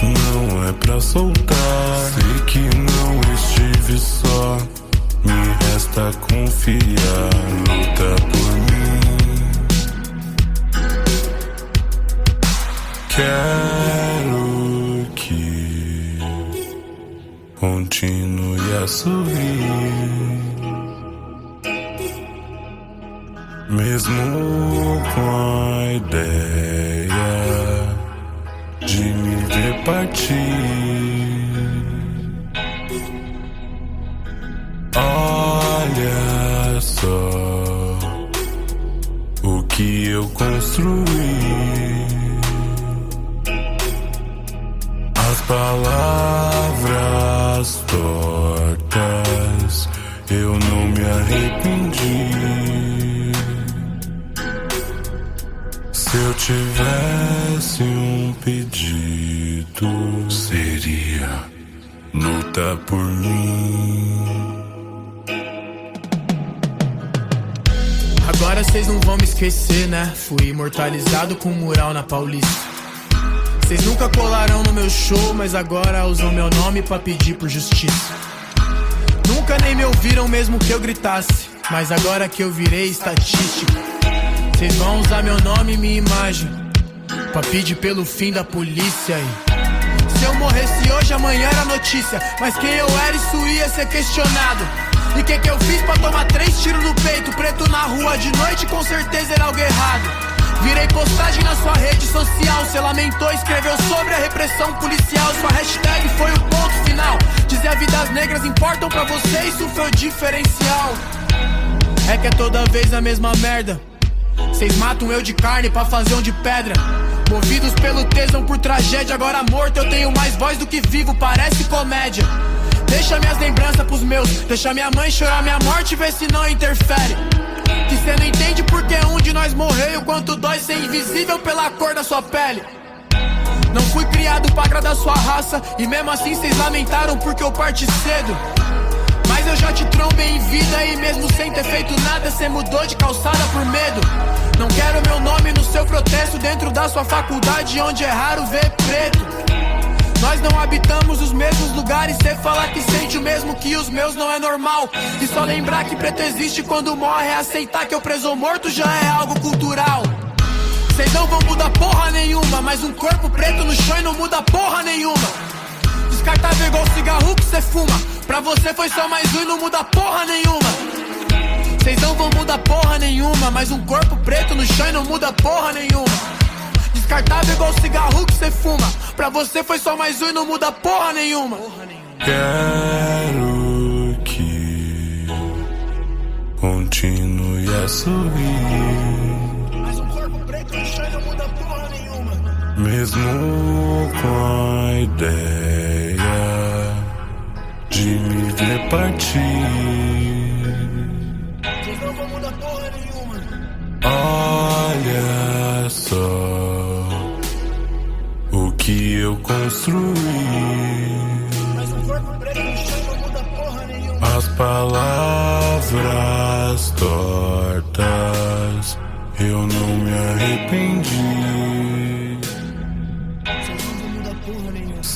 não é pra soltar. Sei que não estive só, me resta confiar. Luta por mim. Quero que continue a sorrir. Mesmo com a ideia de me ver partir. Olha só o que eu construí. As palavras tortas, eu não me arrependi. Eu tivesse um pedido, seria luta por mim. Agora vocês não vão me esquecer, né? Fui imortalizado com um mural na Paulista. Vocês nunca colaram no meu show, mas agora usam meu nome pra pedir por justiça. Nunca nem me ouviram mesmo que eu gritasse, mas agora que eu virei estatística, vocês vão usar meu nome e minha imagem pra pedir pelo fim da polícia aí. Se eu morresse hoje, amanhã era notícia, mas quem eu era, isso ia ser questionado. E que que eu fiz pra tomar três tiros no peito? Preto na rua de noite, com certeza era algo errado. Virei postagem na sua rede social. Você lamentou, escreveu sobre a repressão policial. Sua hashtag foi o ponto final. Dizer vidas negras importam pra você, isso foi o diferencial. É que é toda vez a mesma merda. Vocês matam eu de carne pra fazer um de pedra. Movidos pelo tesão por tragédia, agora morto eu tenho mais voz do que vivo, parece comédia. Deixa minhas lembranças pros meus, deixa minha mãe chorar minha morte, vê se não interfere. Que cê não entende porque um de nós morreu, quanto dói ser invisível pela cor da sua pele. Não fui criado pra agradar sua raça, e mesmo assim vocês lamentaram porque eu parti cedo. Eu já te trombei em vida e mesmo sem ter feito nada, cê mudou de calçada por medo. Não quero meu nome no seu protesto dentro da sua faculdade, onde é raro ver preto. Nós não habitamos os mesmos lugares, cê falar que sente o mesmo que os meus não é normal. E só lembrar que preto existe quando morre, aceitar que eu preso morto já é algo cultural. Cês não vão mudar porra nenhuma, mas um corpo preto no chão e não muda porra nenhuma. Descartável igual cigarro que cê fuma. Pra você foi só mais um e não muda porra nenhuma. Vocês não vão mudar porra nenhuma. Mas um corpo preto no chão e não muda porra nenhuma. Descartável igual cigarro que você fuma. Pra você foi só mais um e não muda porra nenhuma. Quero que continue a sorrir. Mesmo com a ideia de me ver partir. Não vou mudar porra nenhuma. Olha é só o que eu construí. Mas um corpo preto porra nenhuma. As palavras tortas, eu não me arrependi.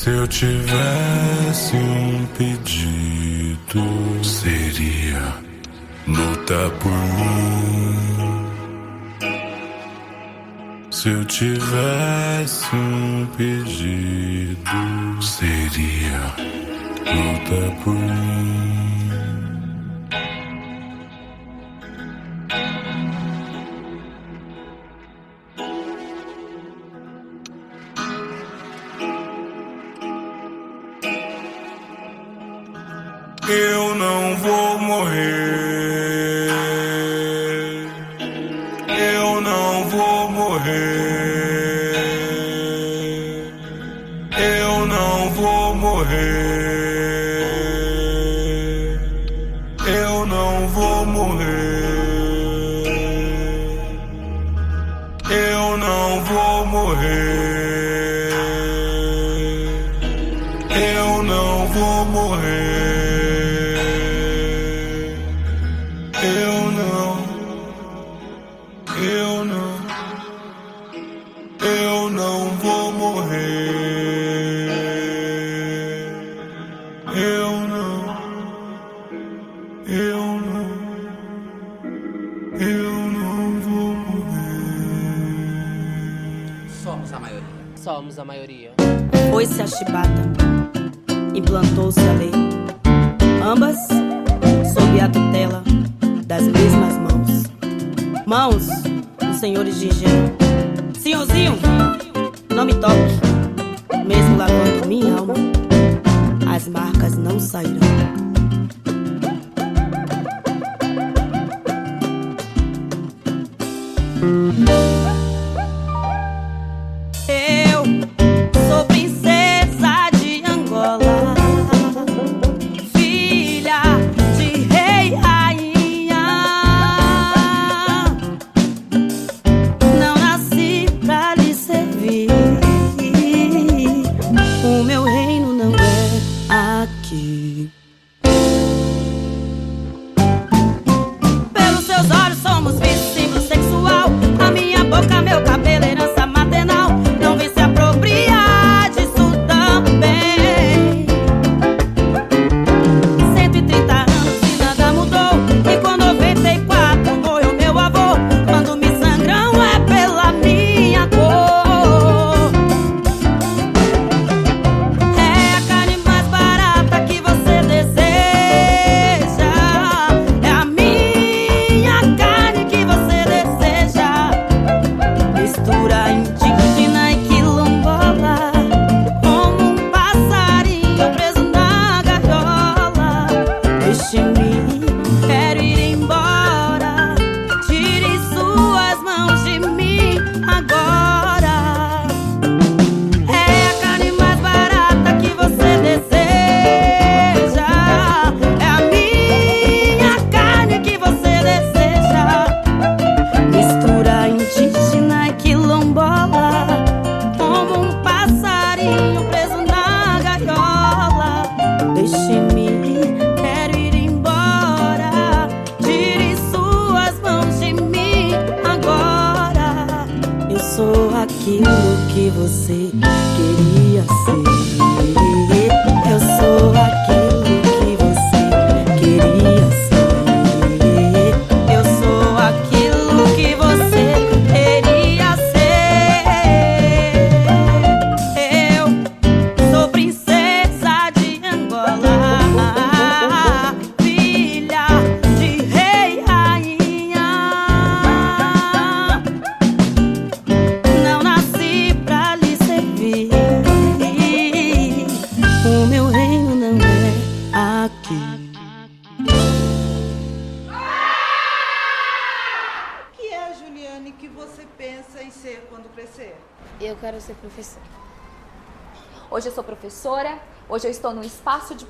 Se eu tivesse um pedido, seria lutar por mim. Se eu tivesse um pedido, seria lutar por mim.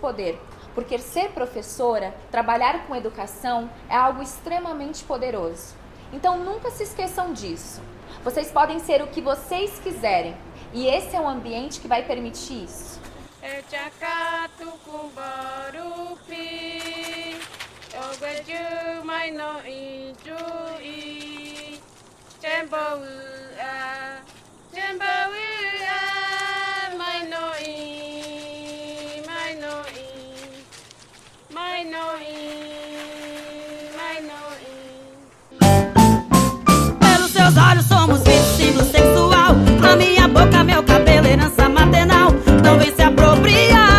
Poder. Porque ser professora, trabalhar com educação, é algo extremamente poderoso. Então nunca se esqueçam disso. Vocês podem ser o que vocês quiserem. E esse é um ambiente que vai permitir isso. Echakatu kumbarupi Ogeju maino injui Chembawu a Chembawu a Maino somos símbolo sexual. A minha boca, meu cabelo, herança maternal. Não vem se apropriar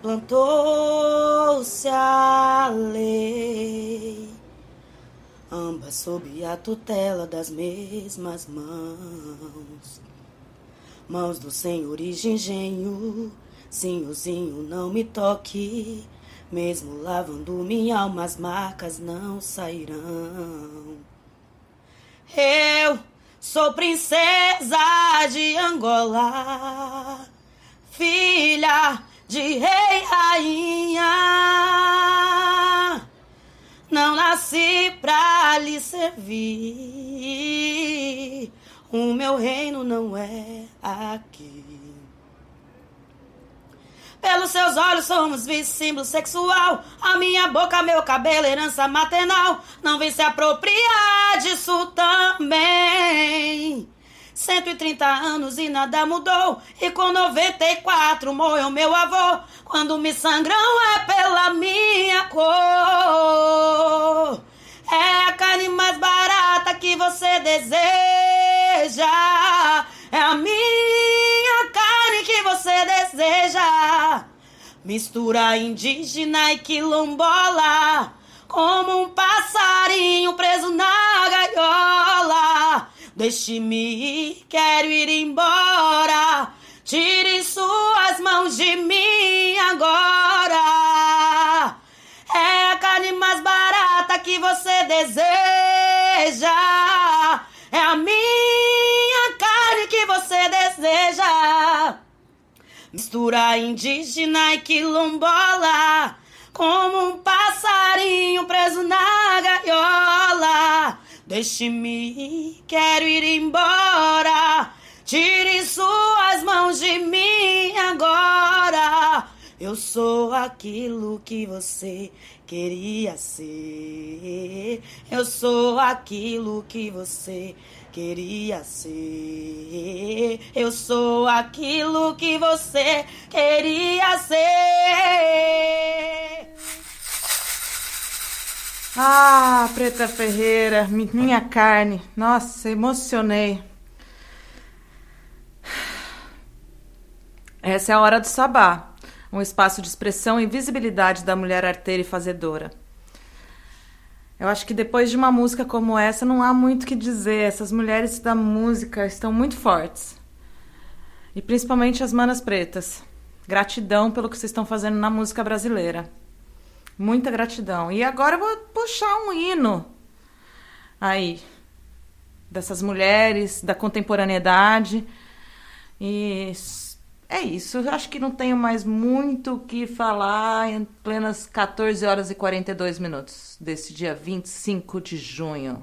implantou-se a lei. Ambas sob a tutela das mesmas mãos. Mãos do senhor e de engenho, senhorzinho, não me toque. Mesmo lavando minha alma, as marcas não sairão. Eu sou princesa de Angola, filha de rei rainha. Não nasci pra lhe servir. O meu reino não é aqui. Pelos seus olhos somos vice símbolo sexual. A minha boca, meu cabelo, herança maternal. Não vem se apropriar disso também. 130 anos e nada mudou. E com 94 morreu meu avô. Quando me sangram é pela minha cor. É a carne mais barata que você deseja. É a minha carne que você deseja. Mistura indígena e quilombola. Como um passarinho preso na gaiola. Deixe-me ir, quero ir embora. Tire suas mãos de mim agora. É a carne mais barata que você deseja. É a minha carne que você deseja. Mistura indígena e quilombola. Como um passarinho preso na gaiola. Deixe-me quero ir embora. Tire suas mãos de mim agora. Eu sou aquilo que você queria ser. Eu sou aquilo que você queria ser. Eu sou aquilo que você queria ser. Ah, Preta Ferreira, mi- minha carne. Nossa, emocionei. Essa é a hora do sabá, um espaço de expressão e visibilidade da mulher arteira e fazedora. Eu acho que depois de uma música como essa não há muito o que dizer. Essas mulheres da música estão muito fortes. E principalmente as manas pretas. Gratidão pelo que vocês estão fazendo na música brasileira. Muita gratidão. E agora eu vou puxar um hino aí dessas mulheres, da contemporaneidade. E é isso. Eu acho que não tenho mais muito o que falar em plenas 14 horas e 42 minutos desse dia 25 de junho.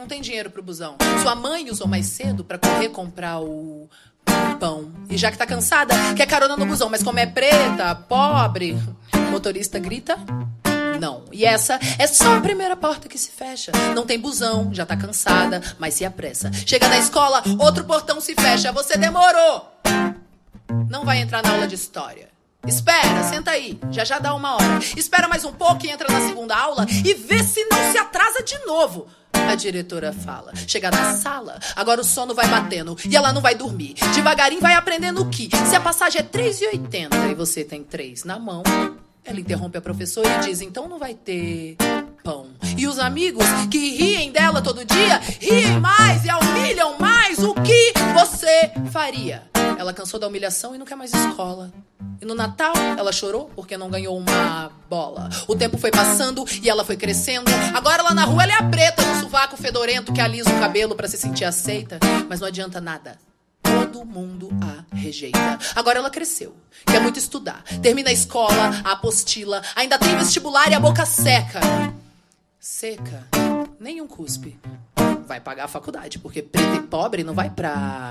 Não tem dinheiro pro busão. Sua mãe usou mais cedo pra correr comprar o pão. E já que tá cansada, quer carona no busão. Mas como é preta, pobre, motorista grita. Não. E essa é só a primeira porta que se fecha. Não tem busão, já tá cansada, mas se apressa. Chega na escola, outro portão se fecha. Você demorou. Não vai entrar na aula de história. Espera, senta aí, já já dá uma hora. Espera mais um pouco e entra na segunda aula e vê se não se atrasa de novo. A diretora fala. Chega na sala, agora o sono vai batendo e ela não vai dormir. Devagarinho vai aprendendo que se a passagem é 3,80 e você tem 3 na mão, ela interrompe a professora e diz: então não vai ter pão. E os amigos que riem dela todo dia, riem mais e a humilham mais. O que você faria? Ela cansou da humilhação e não quer mais escola. E no Natal ela chorou porque não ganhou uma bola. O tempo foi passando e ela foi crescendo. Agora lá na rua ela é a preta no sovaco fedorento que alisa o cabelo pra se sentir aceita. Mas não adianta nada. Todo mundo a rejeita. Agora ela cresceu, quer muito estudar. Termina a escola, a apostila, ainda tem vestibular e a boca seca. Seca, nenhum cuspe. Vai pagar a faculdade, porque preto e pobre não vai pra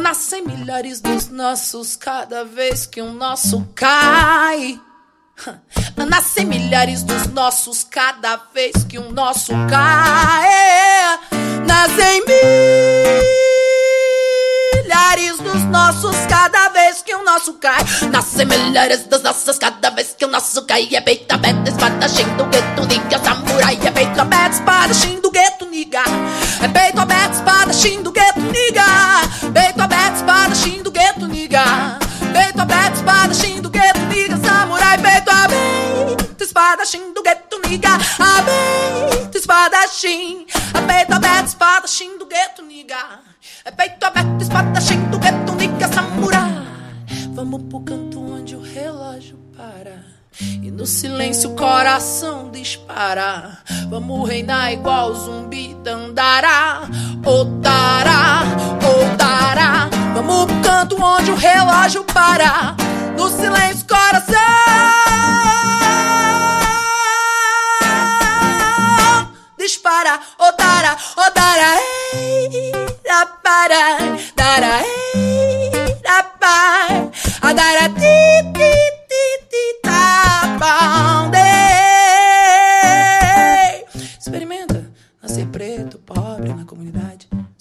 Nascem milhares dos nossos cada vez que um nosso cai. Nascem milhares dos nossos cada vez que um nosso cai. Nascem milhares dos nossos cada vez que o nosso cai. Nascem milhares dos nossos cada vez que o nosso cai. É peito aberto, espadachim do gueto, niga, samurai. É peito aberto, espadachim do gueto, niga. É peito aberto, espadachim do gueto, niga. Peito aberto, espadachim do gueto, niga. Peito aberto, espadachim do gueto, niga, samurai. Peito aberto, espadachim do gueto, niga. Aberto, espadachim. É peito aberto, espadachim do gueto, niga. É peito aberto, espadachim do no silêncio o coração dispara. Vamos reinar igual zumbi dandará. Otará, otará. Vamos pro canto onde o relógio para. No silêncio coração dispara. Otará, otará. Ei, da para, dará, ei, da pai. Adara, ti, ti, ti,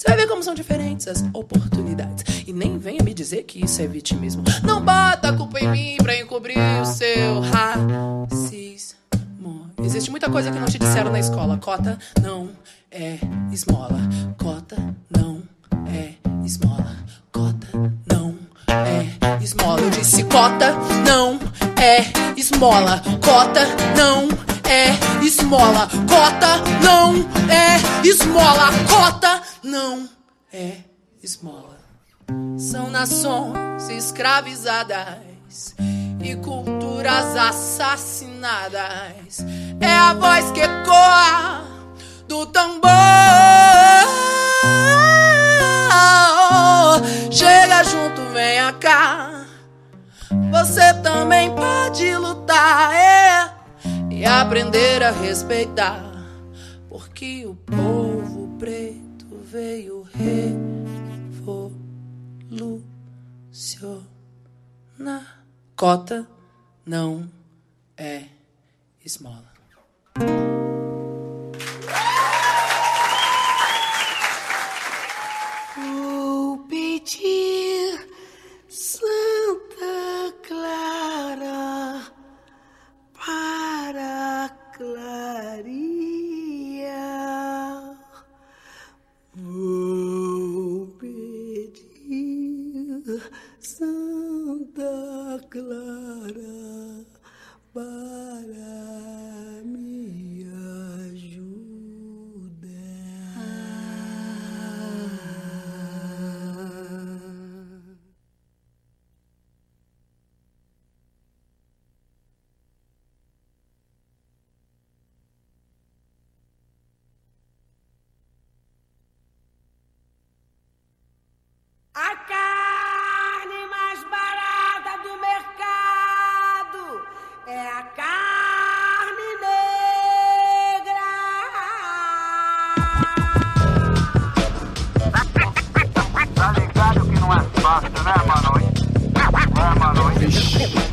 Você vai ver como são diferentes as oportunidades. E nem venha me dizer que isso é vitimismo. Não bota a culpa em mim pra encobrir o seu racismo. Existe muita coisa que não te disseram na escola. Cota não é esmola. Cota não é esmola. Cota não é esmola. Eu disse cota não é esmola. Cota não é esmola. Cota não é esmola. Cota não é esmola. São nações escravizadas e culturas assassinadas. É a voz que ecoa do tambor. Chega junto, venha cá. Você também pode lutar é, e aprender a respeitar. Porque o povo preto veio revolucionar. Cota não é esmola. Vou pedir Santa Clara para clarear. Vou pedir Santa Clara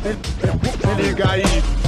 Se liga aí.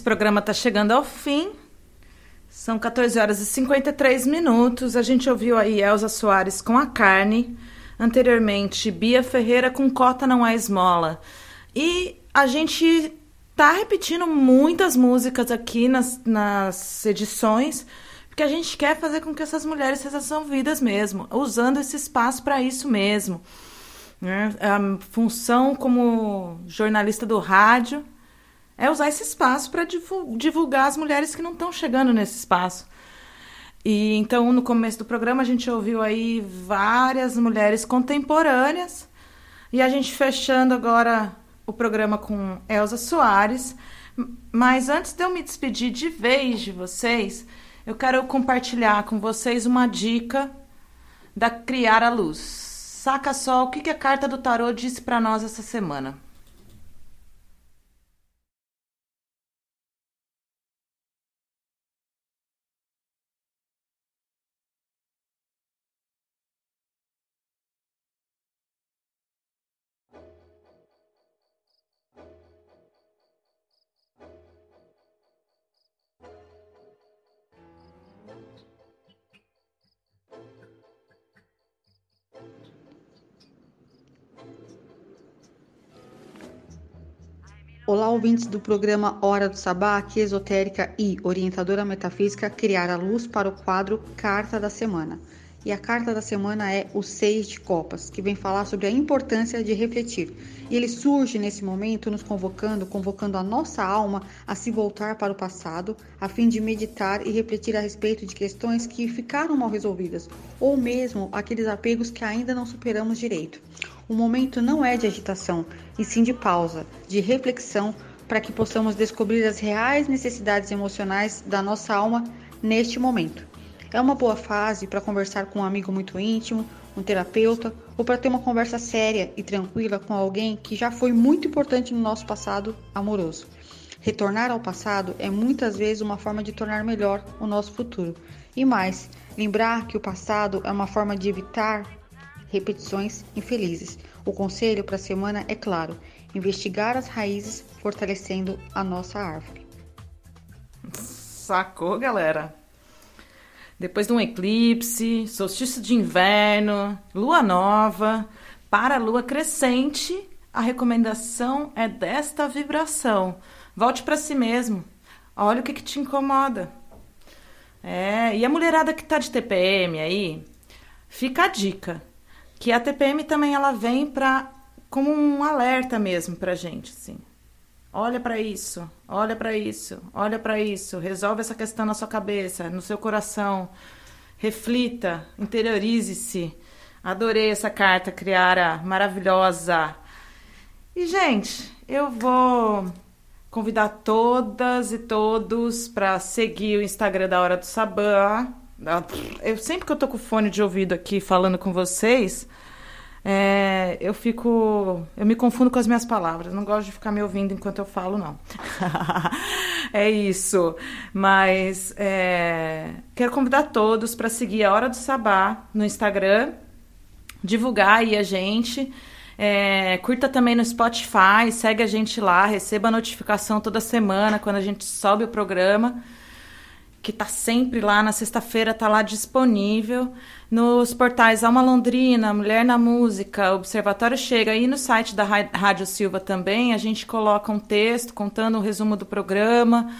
Esse programa está chegando ao fim. São 14 horas e 53 minutos. A gente ouviu aí Elza Soares com a carne. Anteriormente, Bia Ferreira com Cota Não é Esmola. E a gente tá repetindo muitas músicas aqui nas, nas edições, porque a gente quer fazer com que essas mulheres sejam ouvidas mesmo, usando esse espaço para isso mesmo. né? A função como jornalista do rádio usar esse espaço para divulgar as mulheres que não estão chegando nesse espaço. E então, no começo do programa, a gente ouviu aí várias mulheres contemporâneas. E a gente fechando agora o programa com Elza Soares. Mas antes de eu me despedir de vez de vocês, eu quero compartilhar com vocês uma dica da Criar a Luz. Saca só o que a carta do tarô disse para nós essa semana. Olá, ouvintes do programa Hora do Sabá, aqui esotérica e orientadora metafísica criar a luz para o quadro Carta da Semana. E a carta da semana é o Seis de Copas, que vem falar sobre a importância de refletir. E ele surge nesse momento nos convocando, convocando a nossa alma a se voltar para o passado, a fim de meditar e refletir a respeito de questões que ficaram mal resolvidas, ou mesmo aqueles apegos que ainda não superamos direito. O momento não é de agitação, e sim de pausa, de reflexão, para que possamos descobrir as reais necessidades emocionais da nossa alma neste momento. É uma boa fase para conversar com um amigo muito íntimo, um terapeuta, ou para ter uma conversa séria e tranquila com alguém que já foi muito importante no nosso passado amoroso. Retornar ao passado é muitas vezes uma forma de tornar melhor o nosso futuro. E mais, lembrar que o passado é uma forma de evitar repetições infelizes. O conselho para a semana é claro: investigar as raízes, fortalecendo a nossa árvore. Sacou, galera? Depois de um eclipse, solstício de inverno, lua nova, para a lua crescente, a recomendação é desta vibração. Volte para si mesmo. Olha o que, que te incomoda. É, e a mulherada que tá de TPM aí, fica a dica que a TPM também ela vem para como um alerta mesmo pra gente, assim. Olha para isso, olha para isso, olha para isso, resolve essa questão na sua cabeça, no seu coração. Reflita, interiorize-se. Adorei essa carta, Criara, maravilhosa. E gente, eu vou convidar todas e todos para seguir o Instagram da Hora do Sabá. Eu sempre que eu tô com fone de ouvido aqui falando com vocês, É, eu fico. Eu me confundo com as minhas palavras. Não gosto de ficar me ouvindo enquanto eu falo, não. é isso. Mas é, quero convidar todos para seguir a Hora do Sabá no Instagram, divulgar aí a gente. É, curta também no Spotify, segue a gente lá, receba a notificação toda semana quando a gente sobe o programa, que tá sempre lá na sexta-feira, tá lá disponível. Nos portais Alma Londrina, Mulher na Música, Observatório Chega e no site da Rádio Silva também, a gente coloca um texto contando o resumo do programa.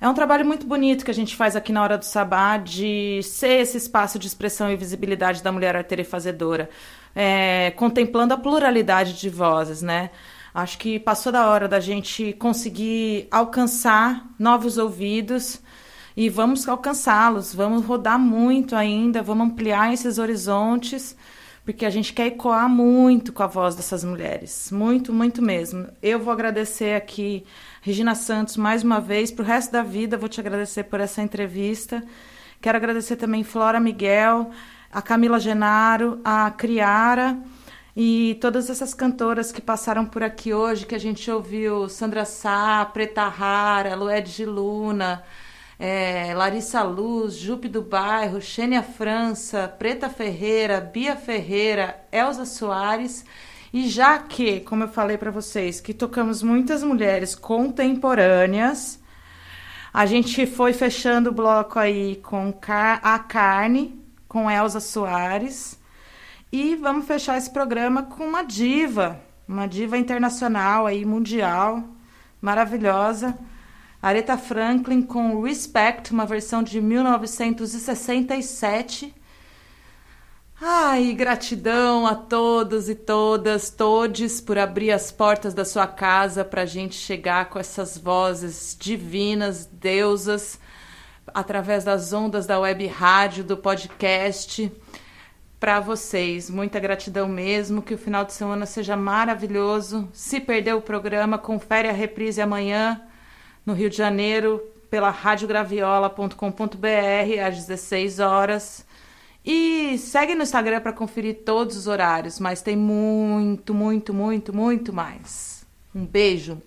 É um trabalho muito bonito que a gente faz aqui na Hora do Sabá de ser esse espaço de expressão e visibilidade da mulher arteira e fazedora é, contemplando a pluralidade de vozes, né? Acho que passou da hora da gente conseguir alcançar novos ouvidos e vamos alcançá-los, vamos rodar muito ainda, vamos ampliar esses horizontes, porque a gente quer ecoar muito com a voz dessas mulheres, muito, muito mesmo. Eu vou agradecer aqui Regina Santos mais uma vez, para o resto da vida vou te agradecer por essa entrevista. Quero agradecer também Flora Miguel, a Camila Genaro, a Criara e todas essas cantoras que passaram por aqui hoje, que a gente ouviu Sandra Sá, Preta Rara, Lued de Luna, é, Larissa Luz, Jupe do Bairro, Xênia França, Preta Ferreira, Bia Ferreira, Elza Soares. E já que, como eu falei para vocês, que tocamos muitas mulheres contemporâneas, a gente foi fechando o bloco aí com a carne, com Elza Soares. E vamos fechar esse programa com uma diva, uma diva internacional aí, mundial, maravilhosa. Aretha Franklin com Respect, uma versão de 1967. Ai, gratidão a todos e todas, todes, por abrir as portas da sua casa para a gente chegar com essas vozes divinas, deusas, através das ondas da web rádio, do podcast, para vocês. Muita gratidão mesmo, que o final de semana seja maravilhoso. Se perdeu o programa, confere a reprise amanhã no Rio de Janeiro pela radiograviola.com.br às 16 horas. E segue no Instagram para conferir todos os horários, mas tem muito, muito, muito, muito mais. Um beijo.